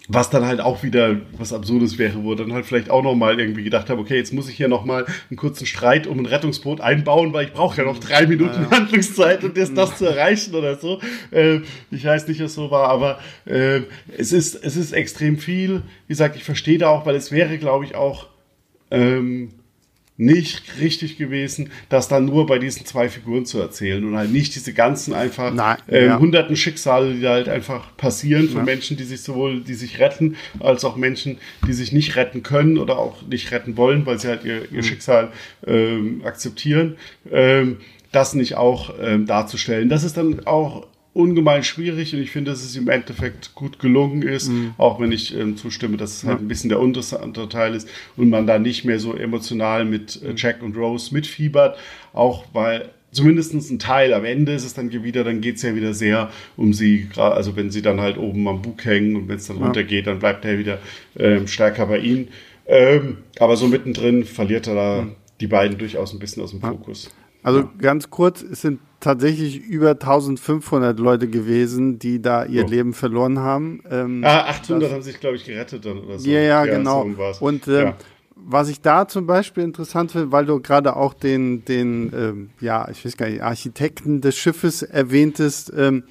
was dann halt auch wieder was Absurdes wäre, wo dann halt vielleicht auch nochmal irgendwie gedacht habe, okay, jetzt muss ich hier nochmal einen kurzen Streit um ein Rettungsboot einbauen, weil ich brauche ja noch drei Minuten ja. Handlungszeit, um das, das zu erreichen oder so. Äh, ich weiß nicht, was so war, aber äh, es, ist, es ist extrem viel. Wie gesagt, ich verstehe da auch, weil es wäre, glaube ich, auch ähm, nicht richtig gewesen, das dann nur bei diesen zwei Figuren zu erzählen und halt nicht diese ganzen einfach Nein, äh, ja. hunderten Schicksale, die halt einfach passieren von ja. Menschen, die sich sowohl, die sich retten, als auch Menschen, die sich nicht retten können oder auch nicht retten wollen, weil sie halt ihr, ihr mhm. Schicksal ähm, akzeptieren. Ähm, das nicht auch ähm, darzustellen. Das ist dann auch ungemein schwierig und ich finde, dass es im Endeffekt gut gelungen ist, mhm. auch wenn ich ähm, zustimme, dass es halt ein bisschen der unterste Teil ist und man da nicht mehr so emotional mit äh, Jack und Rose mitfiebert, auch weil zumindest ein Teil, am Ende ist es dann wieder, dann geht es ja wieder sehr um sie, also wenn sie dann halt oben am Bug hängen und wenn es dann ja. runtergeht, dann bleibt er wieder ähm, stärker bei ihnen. Ähm, aber so mittendrin verliert er da mhm. die beiden durchaus ein bisschen aus dem Fokus. Also ja. ganz kurz, es sind tatsächlich über 1500 Leute gewesen, die da ihr oh. Leben verloren haben. Ähm, ah, 800 das, haben sich, glaube ich, gerettet dann oder so. Ja, ja, ja genau. So Und ähm, ja. was ich da zum Beispiel interessant finde, weil du gerade auch den, den ähm, ja, ich weiß gar nicht, Architekten des Schiffes erwähntest, ähm,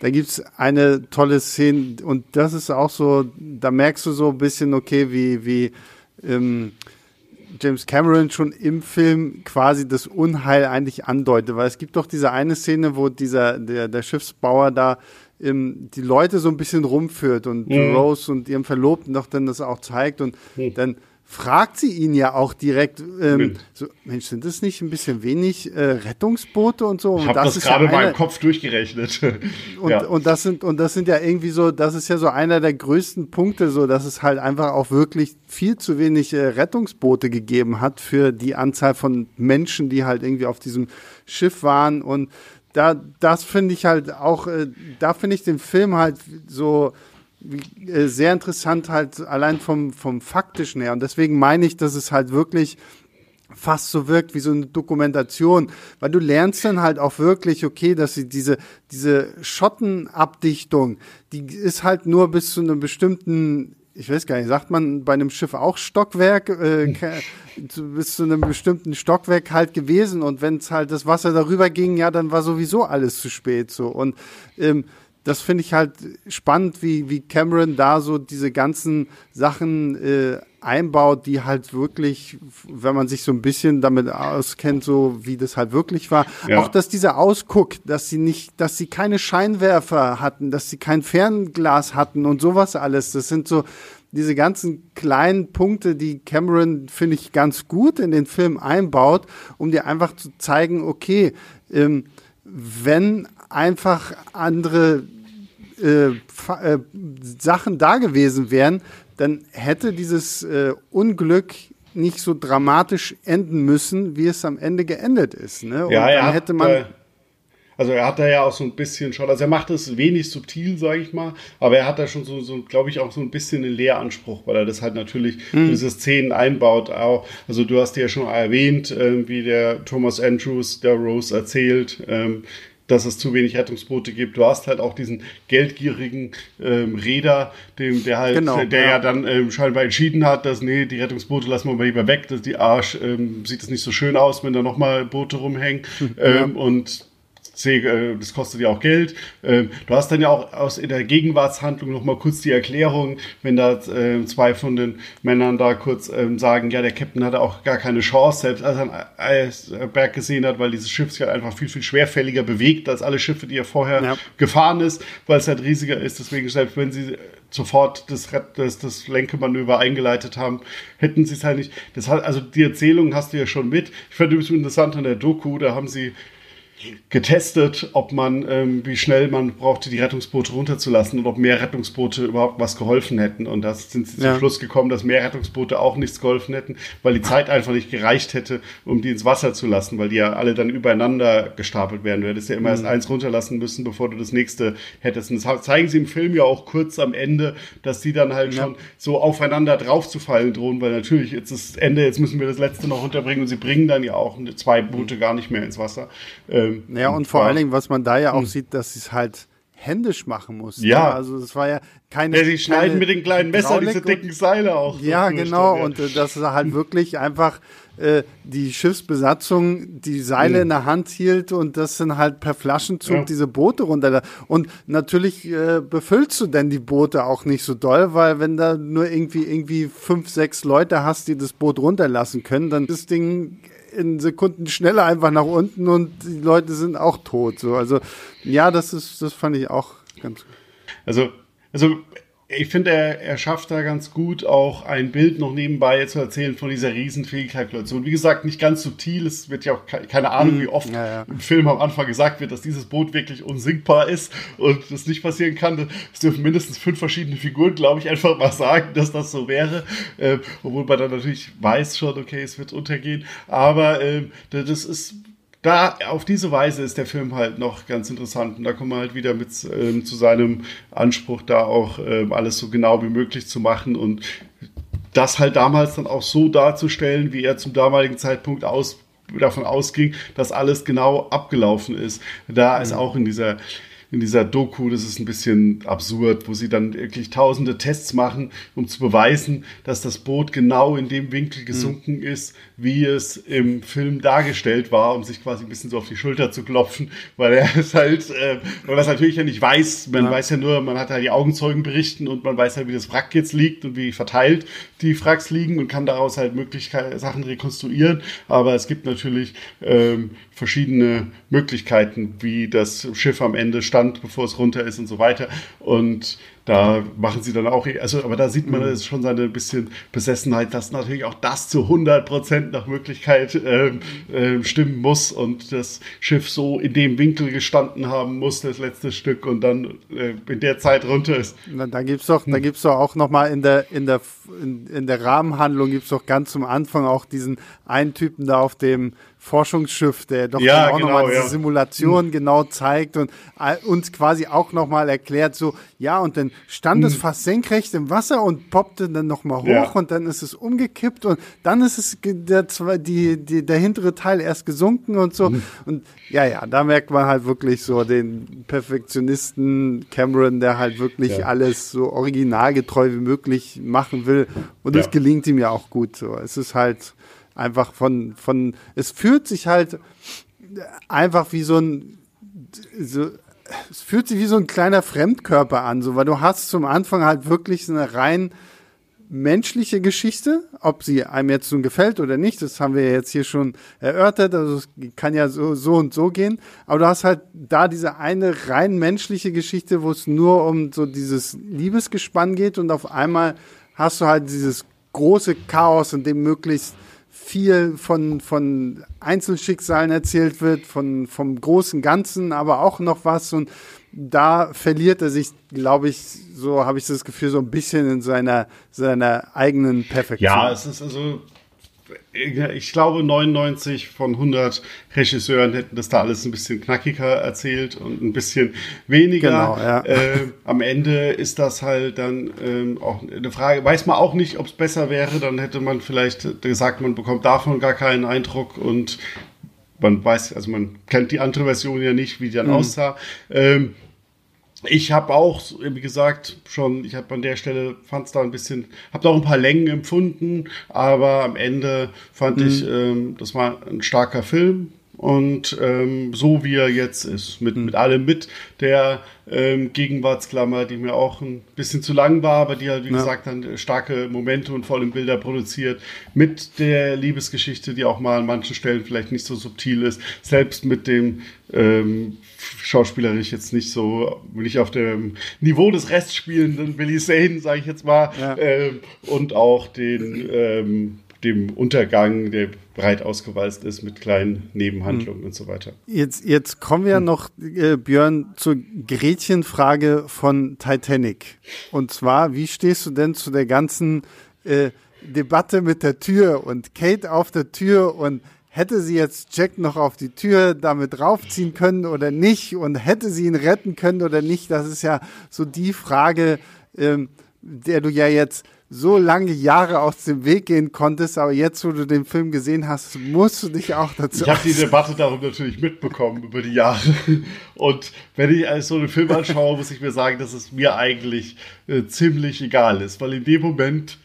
da gibt's eine tolle Szene und das ist auch so, da merkst du so ein bisschen, okay, wie, wie ähm, James Cameron schon im Film quasi das Unheil eigentlich andeutet, weil es gibt doch diese eine Szene, wo dieser der, der Schiffsbauer da ähm, die Leute so ein bisschen rumführt und mhm. Rose und ihrem Verlobten doch dann das auch zeigt und mhm. dann fragt sie ihn ja auch direkt, ähm, so, Mensch, sind das nicht ein bisschen wenig äh, Rettungsboote und so? Ich habe das, das gerade ja in meinem Kopf durchgerechnet. und, ja. und das sind und das sind ja irgendwie so, das ist ja so einer der größten Punkte, so dass es halt einfach auch wirklich viel zu wenig äh, Rettungsboote gegeben hat für die Anzahl von Menschen, die halt irgendwie auf diesem Schiff waren und da das finde ich halt auch, äh, da finde ich den Film halt so äh, sehr interessant halt allein vom, vom faktischen her. Und deswegen meine ich, dass es halt wirklich fast so wirkt wie so eine Dokumentation, weil du lernst dann halt auch wirklich, okay, dass sie diese, diese Schottenabdichtung, die ist halt nur bis zu einem bestimmten, ich weiß gar nicht, sagt man bei einem Schiff auch Stockwerk, äh, bis zu einem bestimmten Stockwerk halt gewesen. Und wenn es halt das Wasser darüber ging, ja, dann war sowieso alles zu spät so. Und ähm, das finde ich halt spannend, wie, wie Cameron da so diese ganzen Sachen äh, einbaut, die halt wirklich, wenn man sich so ein bisschen damit auskennt, so wie das halt wirklich war. Ja. Auch dass dieser Ausguck, dass sie nicht, dass sie keine Scheinwerfer hatten, dass sie kein Fernglas hatten und sowas alles. Das sind so diese ganzen kleinen Punkte, die Cameron, finde ich, ganz gut in den Film einbaut, um dir einfach zu zeigen, okay, ähm, wenn einfach andere äh, äh, Sachen da gewesen wären, dann hätte dieses äh, Unglück nicht so dramatisch enden müssen, wie es am Ende geendet ist. Ne? Und ja, dann hätte man. Äh, also er hat da ja auch so ein bisschen schon, also er macht es wenig subtil, sage ich mal, aber er hat da schon so, so glaube ich, auch so ein bisschen einen Lehranspruch, weil er das halt natürlich mhm. diese Szenen einbaut. Auch, also du hast ja schon erwähnt, äh, wie der Thomas Andrews der Rose erzählt, ähm, dass es zu wenig Rettungsboote gibt. Du hast halt auch diesen geldgierigen ähm, Räder, dem, der halt, genau, der ja, ja dann ähm, scheinbar entschieden hat, dass nee, die Rettungsboote lassen wir mal lieber weg, dass die Arsch ähm, sieht es nicht so schön aus, wenn da nochmal Boote rumhängen. Ja. Ähm, und äh, das kostet ja auch Geld. Ähm, du hast dann ja auch aus in der Gegenwartshandlung noch mal kurz die Erklärung, wenn da äh, zwei von den Männern da kurz ähm, sagen, ja, der Captain hatte auch gar keine Chance, selbst als er einen Eisberg gesehen hat, weil dieses Schiff sich halt einfach viel, viel schwerfälliger bewegt als alle Schiffe, die er vorher ja. gefahren ist, weil es halt riesiger ist. Deswegen, selbst wenn sie sofort das, das, das Lenkemanöver eingeleitet haben, hätten sie es halt nicht. Das hat, also die Erzählung hast du ja schon mit. Ich fand übrigens interessant an der Doku, da haben sie getestet, ob man, ähm, wie schnell man brauchte, die Rettungsboote runterzulassen und ob mehr Rettungsboote überhaupt was geholfen hätten. Und da sind sie ja. zum Schluss gekommen, dass mehr Rettungsboote auch nichts geholfen hätten, weil die Zeit einfach nicht gereicht hätte, um die ins Wasser zu lassen, weil die ja alle dann übereinander gestapelt werden. Du hättest ja immer mhm. erst eins runterlassen müssen, bevor du das nächste hättest. Und das zeigen sie im Film ja auch kurz am Ende, dass die dann halt ja. schon so aufeinander draufzufallen drohen, weil natürlich jetzt das Ende, jetzt müssen wir das letzte noch runterbringen und sie bringen dann ja auch zwei Boote mhm. gar nicht mehr ins Wasser. Ähm, ja, und vor allen Dingen, was man da ja auch hm. sieht, dass sie es halt händisch machen mussten. Ja. Ne? Also es war ja keine. Ja, sie schneiden mit den kleinen Messern diese dicken Seile auch. Ja, genau. Und äh, dass er halt wirklich einfach äh, die Schiffsbesatzung die Seile mhm. in der Hand hielt und das dann halt per Flaschenzug ja. diese Boote runter. Und natürlich äh, befüllst du denn die Boote auch nicht so doll, weil wenn da nur irgendwie irgendwie fünf, sechs Leute hast, die das Boot runterlassen können, dann das Ding in Sekunden schneller einfach nach unten und die Leute sind auch tot. So. Also ja, das ist, das fand ich auch ganz. Also, also ich finde, er, er schafft da ganz gut auch ein Bild noch nebenbei zu erzählen von dieser riesen Fehlkalkulation. Wie gesagt, nicht ganz subtil. Es wird ja auch keine Ahnung, wie oft ja, ja. im Film am Anfang gesagt wird, dass dieses Boot wirklich unsinkbar ist und das nicht passieren kann. Es dürfen mindestens fünf verschiedene Figuren, glaube ich, einfach mal sagen, dass das so wäre. Äh, obwohl man dann natürlich weiß schon, okay, es wird untergehen. Aber äh, das ist da auf diese Weise ist der Film halt noch ganz interessant und da kommen wir halt wieder mit ähm, zu seinem Anspruch, da auch ähm, alles so genau wie möglich zu machen und das halt damals dann auch so darzustellen, wie er zum damaligen Zeitpunkt aus, davon ausging, dass alles genau abgelaufen ist. Da ist mhm. auch in dieser in dieser Doku, das ist ein bisschen absurd, wo sie dann wirklich tausende Tests machen, um zu beweisen, dass das Boot genau in dem Winkel gesunken mhm. ist, wie es im Film dargestellt war, um sich quasi ein bisschen so auf die Schulter zu klopfen, weil er es halt, äh, weil man es natürlich ja nicht weiß, man ja. weiß ja nur, man hat halt die Augenzeugen berichten und man weiß halt, wie das Wrack jetzt liegt und wie verteilt die Wracks liegen und kann daraus halt Möglichkeiten, Sachen rekonstruieren, aber es gibt natürlich ähm, verschiedene Möglichkeiten, wie das Schiff am Ende stand, bevor es runter ist und so weiter. Und da machen sie dann auch, also, aber da sieht man mhm. schon seine bisschen Besessenheit, dass natürlich auch das zu 100 Prozent nach Möglichkeit äh, äh, stimmen muss und das Schiff so in dem Winkel gestanden haben muss, das letzte Stück und dann äh, in der Zeit runter ist. Na, da gibt's doch, hm. gibt's doch auch nochmal in der, in der, in, in der Rahmenhandlung gibt's doch ganz zum Anfang auch diesen einen Typen da auf dem Forschungsschiff, der doch ja, auch genau, nochmal diese ja. Simulation mhm. genau zeigt und uns quasi auch nochmal erklärt, so, ja, und dann stand mhm. es fast senkrecht im Wasser und poppte dann nochmal hoch ja. und dann ist es umgekippt und dann ist es der, die, die, der hintere Teil erst gesunken und so. Mhm. Und ja, ja, da merkt man halt wirklich so den Perfektionisten Cameron, der halt wirklich alles so originalgetreu wie möglich machen will. Und das gelingt ihm ja auch gut so. Es ist halt, einfach von, von, es fühlt sich halt einfach wie so ein, so, es fühlt sich wie so ein kleiner Fremdkörper an, so, weil du hast zum Anfang halt wirklich eine rein menschliche Geschichte, ob sie einem jetzt nun gefällt oder nicht, das haben wir jetzt hier schon erörtert, also es kann ja so, so und so gehen, aber du hast halt da diese eine rein menschliche Geschichte, wo es nur um so dieses Liebesgespann geht. Und auf einmal hast du halt dieses große Chaos, in dem möglichst viel von, von Einzelschicksalen erzählt wird, von, vom großen Ganzen, aber auch noch was. Und da verliert er sich, glaube ich, so habe ich das Gefühl, so ein bisschen in seiner, seiner eigenen Perfektion. Ja, es ist also ich glaube, 99 von 100 Regisseuren hätten das da alles ein bisschen knackiger erzählt und ein bisschen weniger. Genau, ja. äh, am Ende ist das halt dann ähm, auch eine Frage. Weiß man auch nicht, ob es besser wäre. Dann hätte man vielleicht gesagt, man bekommt davon gar keinen Eindruck und man weiß, also man kennt die andere Version ja nicht, wie die dann mhm. aussah. Ähm, ich habe auch, wie gesagt, schon, ich habe an der Stelle, fand es da ein bisschen, habe da auch ein paar Längen empfunden, aber am Ende fand mhm. ich, ähm, das war ein starker Film, und ähm, so wie er jetzt ist, mit, mhm. mit allem mit der ähm, Gegenwartsklammer, die mir auch ein bisschen zu lang war, aber die halt, wie ja. gesagt, dann starke Momente und vor allem Bilder produziert, mit der Liebesgeschichte, die auch mal an manchen Stellen vielleicht nicht so subtil ist, selbst mit dem ähm, schauspielerisch jetzt nicht so, nicht auf dem Niveau des Restspielenden Billy Zane, sage ich jetzt mal, ja. ähm, und auch den ähm, dem Untergang, der breit ausgewalzt ist mit kleinen Nebenhandlungen hm. und so weiter. Jetzt, jetzt kommen wir hm. noch, äh, Björn, zur Gretchenfrage von Titanic. Und zwar, wie stehst du denn zu der ganzen äh, Debatte mit der Tür und Kate auf der Tür und hätte sie jetzt Jack noch auf die Tür damit raufziehen können oder nicht und hätte sie ihn retten können oder nicht? Das ist ja so die Frage, ähm, der du ja jetzt so lange Jahre aus dem Weg gehen konntest, aber jetzt, wo du den Film gesehen hast, musst du dich auch dazu. Ich habe die Debatte darum natürlich mitbekommen über die Jahre. Und wenn ich so einen Film anschaue, muss ich mir sagen, dass es mir eigentlich äh, ziemlich egal ist, weil in dem Moment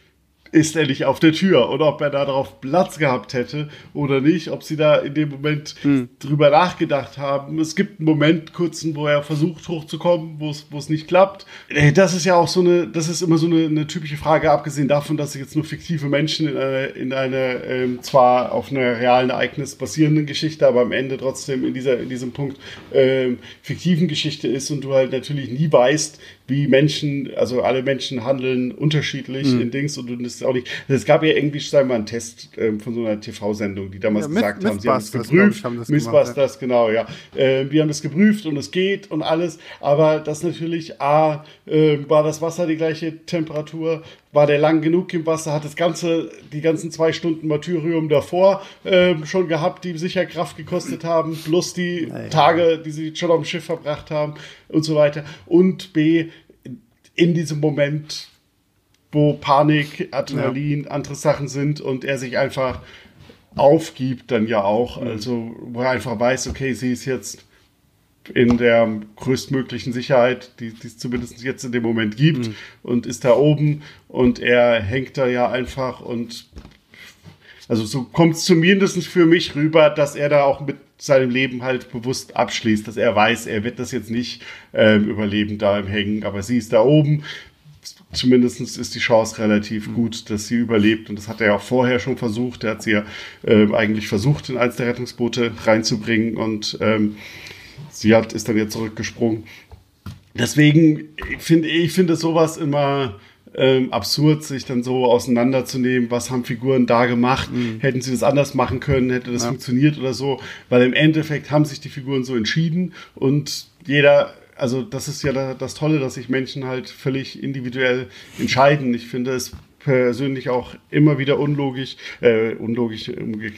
ist er nicht auf der Tür und ob er da drauf Platz gehabt hätte oder nicht, ob sie da in dem Moment hm. drüber nachgedacht haben. Es gibt einen Moment kurzen, wo er versucht hochzukommen, wo es nicht klappt. Äh, das ist ja auch so eine, das ist immer so eine, eine typische Frage, abgesehen davon, dass jetzt nur fiktive Menschen in einer, in einer ähm, zwar auf einer realen Ereignis basierenden Geschichte, aber am Ende trotzdem in dieser in diesem Punkt ähm, fiktiven Geschichte ist und du halt natürlich nie weißt, wie Menschen, also alle Menschen handeln unterschiedlich mhm. in Dings und das ist auch nicht. Es gab ja irgendwie, sagen wir mal, einen Test ähm, von so einer TV-Sendung, die damals ja, gesagt haben, sie haben es geprüft. Mythbusters, genau, ja. Äh, die haben es geprüft und es geht und alles, aber das natürlich, A, äh, war das Wasser die gleiche Temperatur, war der lang genug im Wasser, hat das ganze, die ganzen zwei Stunden Martyrium davor äh, schon gehabt, die sicher Kraft gekostet haben, plus die naja. Tage, die sie schon auf dem Schiff verbracht haben und so weiter. Und B, in diesem Moment, wo Panik, Adrenalin, ja. andere Sachen sind und er sich einfach aufgibt, dann ja auch. Mhm. Also, wo er einfach weiß, okay, sie ist jetzt in der größtmöglichen Sicherheit, die, die es zumindest jetzt in dem Moment gibt mhm. und ist da oben und er hängt da ja einfach und also so kommt es zumindest für mich rüber, dass er da auch mit seinem Leben halt bewusst abschließt, dass er weiß, er wird das jetzt nicht äh, überleben da im Hängen, aber sie ist da oben. Zumindest ist die Chance relativ mhm. gut, dass sie überlebt. Und das hat er ja auch vorher schon versucht. Er hat sie ja äh, eigentlich versucht, in eins der Rettungsboote reinzubringen. Und ähm, sie hat, ist dann jetzt zurückgesprungen. Deswegen finde ich finde sowas immer ähm, absurd, sich dann so auseinanderzunehmen, was haben Figuren da gemacht, mhm. hätten sie das anders machen können, hätte das ja. funktioniert oder so, weil im Endeffekt haben sich die Figuren so entschieden und jeder also das ist ja das Tolle, dass sich Menschen halt völlig individuell entscheiden. Ich finde es persönlich auch immer wieder unlogisch, äh, unlogisch,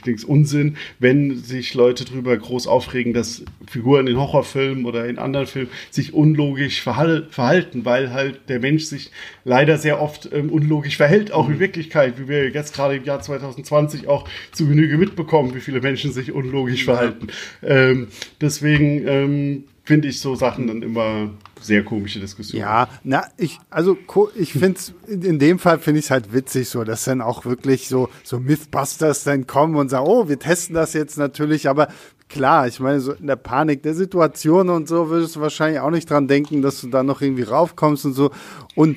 klingt Unsinn, wenn sich Leute drüber groß aufregen, dass Figuren in Horrorfilmen oder in anderen Filmen sich unlogisch verhal verhalten, weil halt der Mensch sich leider sehr oft ähm, unlogisch verhält, auch mhm. in Wirklichkeit, wie wir jetzt gerade im Jahr 2020 auch zu Genüge mitbekommen, wie viele Menschen sich unlogisch verhalten. Ähm, deswegen ähm, finde ich so Sachen dann immer sehr komische Diskussionen. Ja, na, ich, also ich finde es, in dem Fall finde ich es halt witzig so, dass dann auch wirklich so, so Mythbusters dann kommen und sagen, oh, wir testen das jetzt natürlich, aber klar, ich meine, so in der Panik der Situation und so würdest du wahrscheinlich auch nicht dran denken, dass du da noch irgendwie raufkommst und so. Und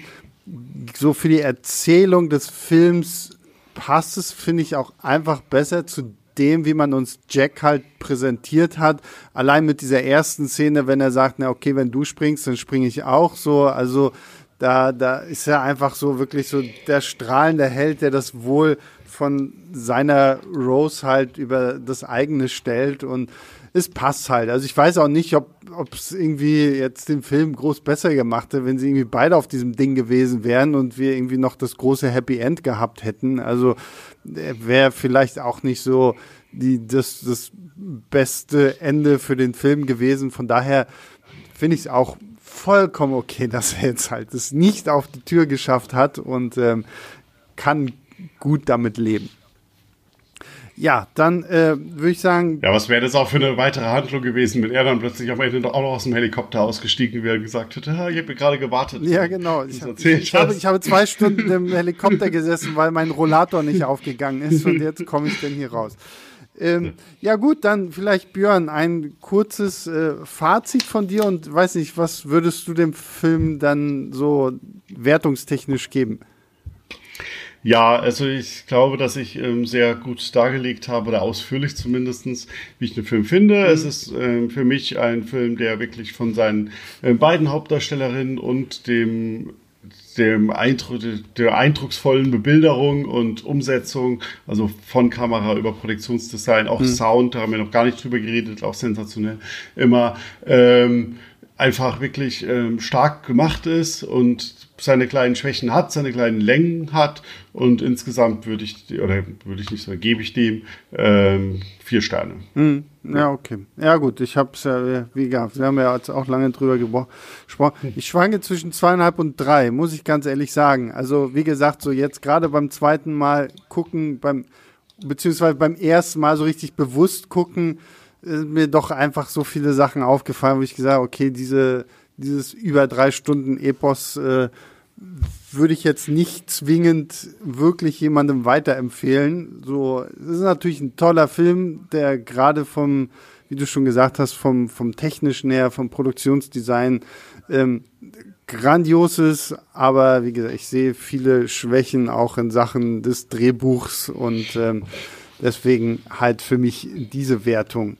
so für die Erzählung des Films passt es, finde ich, auch einfach besser zu dem, wie man uns Jack halt präsentiert hat. Allein mit dieser ersten Szene, wenn er sagt, na okay, wenn du springst, dann springe ich auch so. Also da, da ist er einfach so wirklich so der strahlende Held, der das Wohl von seiner Rose halt über das eigene stellt und es passt halt. Also ich weiß auch nicht, ob es irgendwie jetzt den Film groß besser gemacht hätte, wenn sie irgendwie beide auf diesem Ding gewesen wären und wir irgendwie noch das große Happy End gehabt hätten. Also wäre vielleicht auch nicht so die, das, das beste Ende für den Film gewesen. Von daher finde ich es auch vollkommen okay, dass er jetzt halt es nicht auf die Tür geschafft hat und ähm, kann gut damit leben. Ja, dann äh, würde ich sagen. Ja, was wäre das auch für eine weitere Handlung gewesen, wenn er dann plötzlich am Ende auch noch aus dem Helikopter ausgestiegen wäre und gesagt hätte, ich habe gerade gewartet. Ja, genau. Ich, hab, ich, habe, ich habe zwei Stunden im Helikopter gesessen, weil mein Rollator nicht aufgegangen ist und jetzt komme ich denn hier raus. Ähm, ja gut, dann vielleicht Björn, ein kurzes äh, Fazit von dir und weiß nicht, was würdest du dem Film dann so wertungstechnisch geben? Ja, also ich glaube, dass ich ähm, sehr gut dargelegt habe, oder ausführlich zumindestens, wie ich den Film finde. Mhm. Es ist ähm, für mich ein Film, der wirklich von seinen äh, beiden Hauptdarstellerinnen und dem dem Eindruck, der eindrucksvollen Bebilderung und Umsetzung, also von Kamera über Produktionsdesign, auch mhm. Sound, da haben wir noch gar nicht drüber geredet, auch sensationell, immer ähm, einfach wirklich ähm, stark gemacht ist und seine kleinen Schwächen hat, seine kleinen Längen hat und insgesamt würde ich, oder würde ich nicht sagen, gebe ich dem ähm, vier Sterne. Hm, ja, okay. Ja gut, ich habe es ja, wie gehabt, wir haben ja jetzt auch lange drüber gesprochen. Ich schwanke zwischen zweieinhalb und drei, muss ich ganz ehrlich sagen. Also wie gesagt, so jetzt gerade beim zweiten Mal gucken, beim beziehungsweise beim ersten Mal so richtig bewusst gucken, mir doch einfach so viele Sachen aufgefallen, wo ich gesagt okay, diese, dieses über drei Stunden Epos äh, würde ich jetzt nicht zwingend wirklich jemandem weiterempfehlen. So, es ist natürlich ein toller Film, der gerade vom, wie du schon gesagt hast, vom, vom technischen her, vom Produktionsdesign ähm, grandios ist, aber wie gesagt, ich sehe viele Schwächen auch in Sachen des Drehbuchs und ähm, deswegen halt für mich diese Wertung.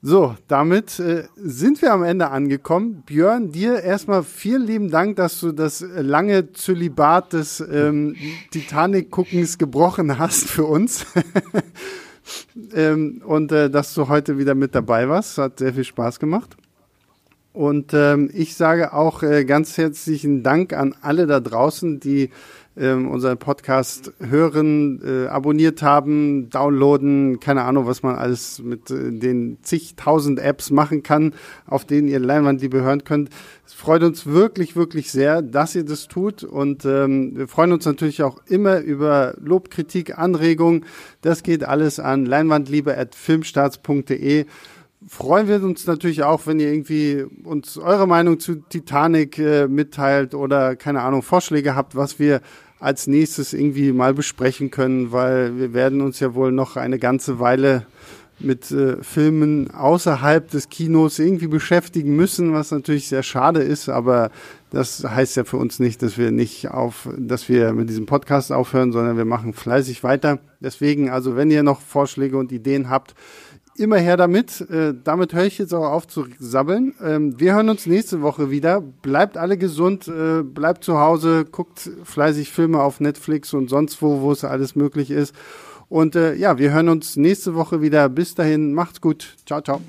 So, damit äh, sind wir am Ende angekommen. Björn, dir erstmal vielen lieben Dank, dass du das lange Zölibat des ähm, Titanic-Guckens gebrochen hast für uns. ähm, und äh, dass du heute wieder mit dabei warst. Hat sehr viel Spaß gemacht. Und ähm, ich sage auch äh, ganz herzlichen Dank an alle da draußen, die ähm, unseren Podcast hören, äh, abonniert haben, downloaden, keine Ahnung, was man alles mit äh, den zigtausend Apps machen kann, auf denen ihr Leinwandliebe hören könnt. Es freut uns wirklich, wirklich sehr, dass ihr das tut und ähm, wir freuen uns natürlich auch immer über Lob, Kritik, Anregungen. Das geht alles an leinwandliebe.filmstarts.de freuen wir uns natürlich auch, wenn ihr irgendwie uns eure Meinung zu Titanic äh, mitteilt oder keine Ahnung Vorschläge habt, was wir als nächstes irgendwie mal besprechen können, weil wir werden uns ja wohl noch eine ganze Weile mit äh, Filmen außerhalb des Kinos irgendwie beschäftigen müssen, was natürlich sehr schade ist, aber das heißt ja für uns nicht, dass wir nicht auf, dass wir mit diesem Podcast aufhören, sondern wir machen fleißig weiter. Deswegen, also wenn ihr noch Vorschläge und Ideen habt, immer her damit. Äh, damit höre ich jetzt auch auf zu sabbeln. Ähm, wir hören uns nächste Woche wieder. Bleibt alle gesund, äh, bleibt zu Hause, guckt fleißig Filme auf Netflix und sonst wo, wo es alles möglich ist. Und äh, ja, wir hören uns nächste Woche wieder. Bis dahin, macht's gut. Ciao, ciao.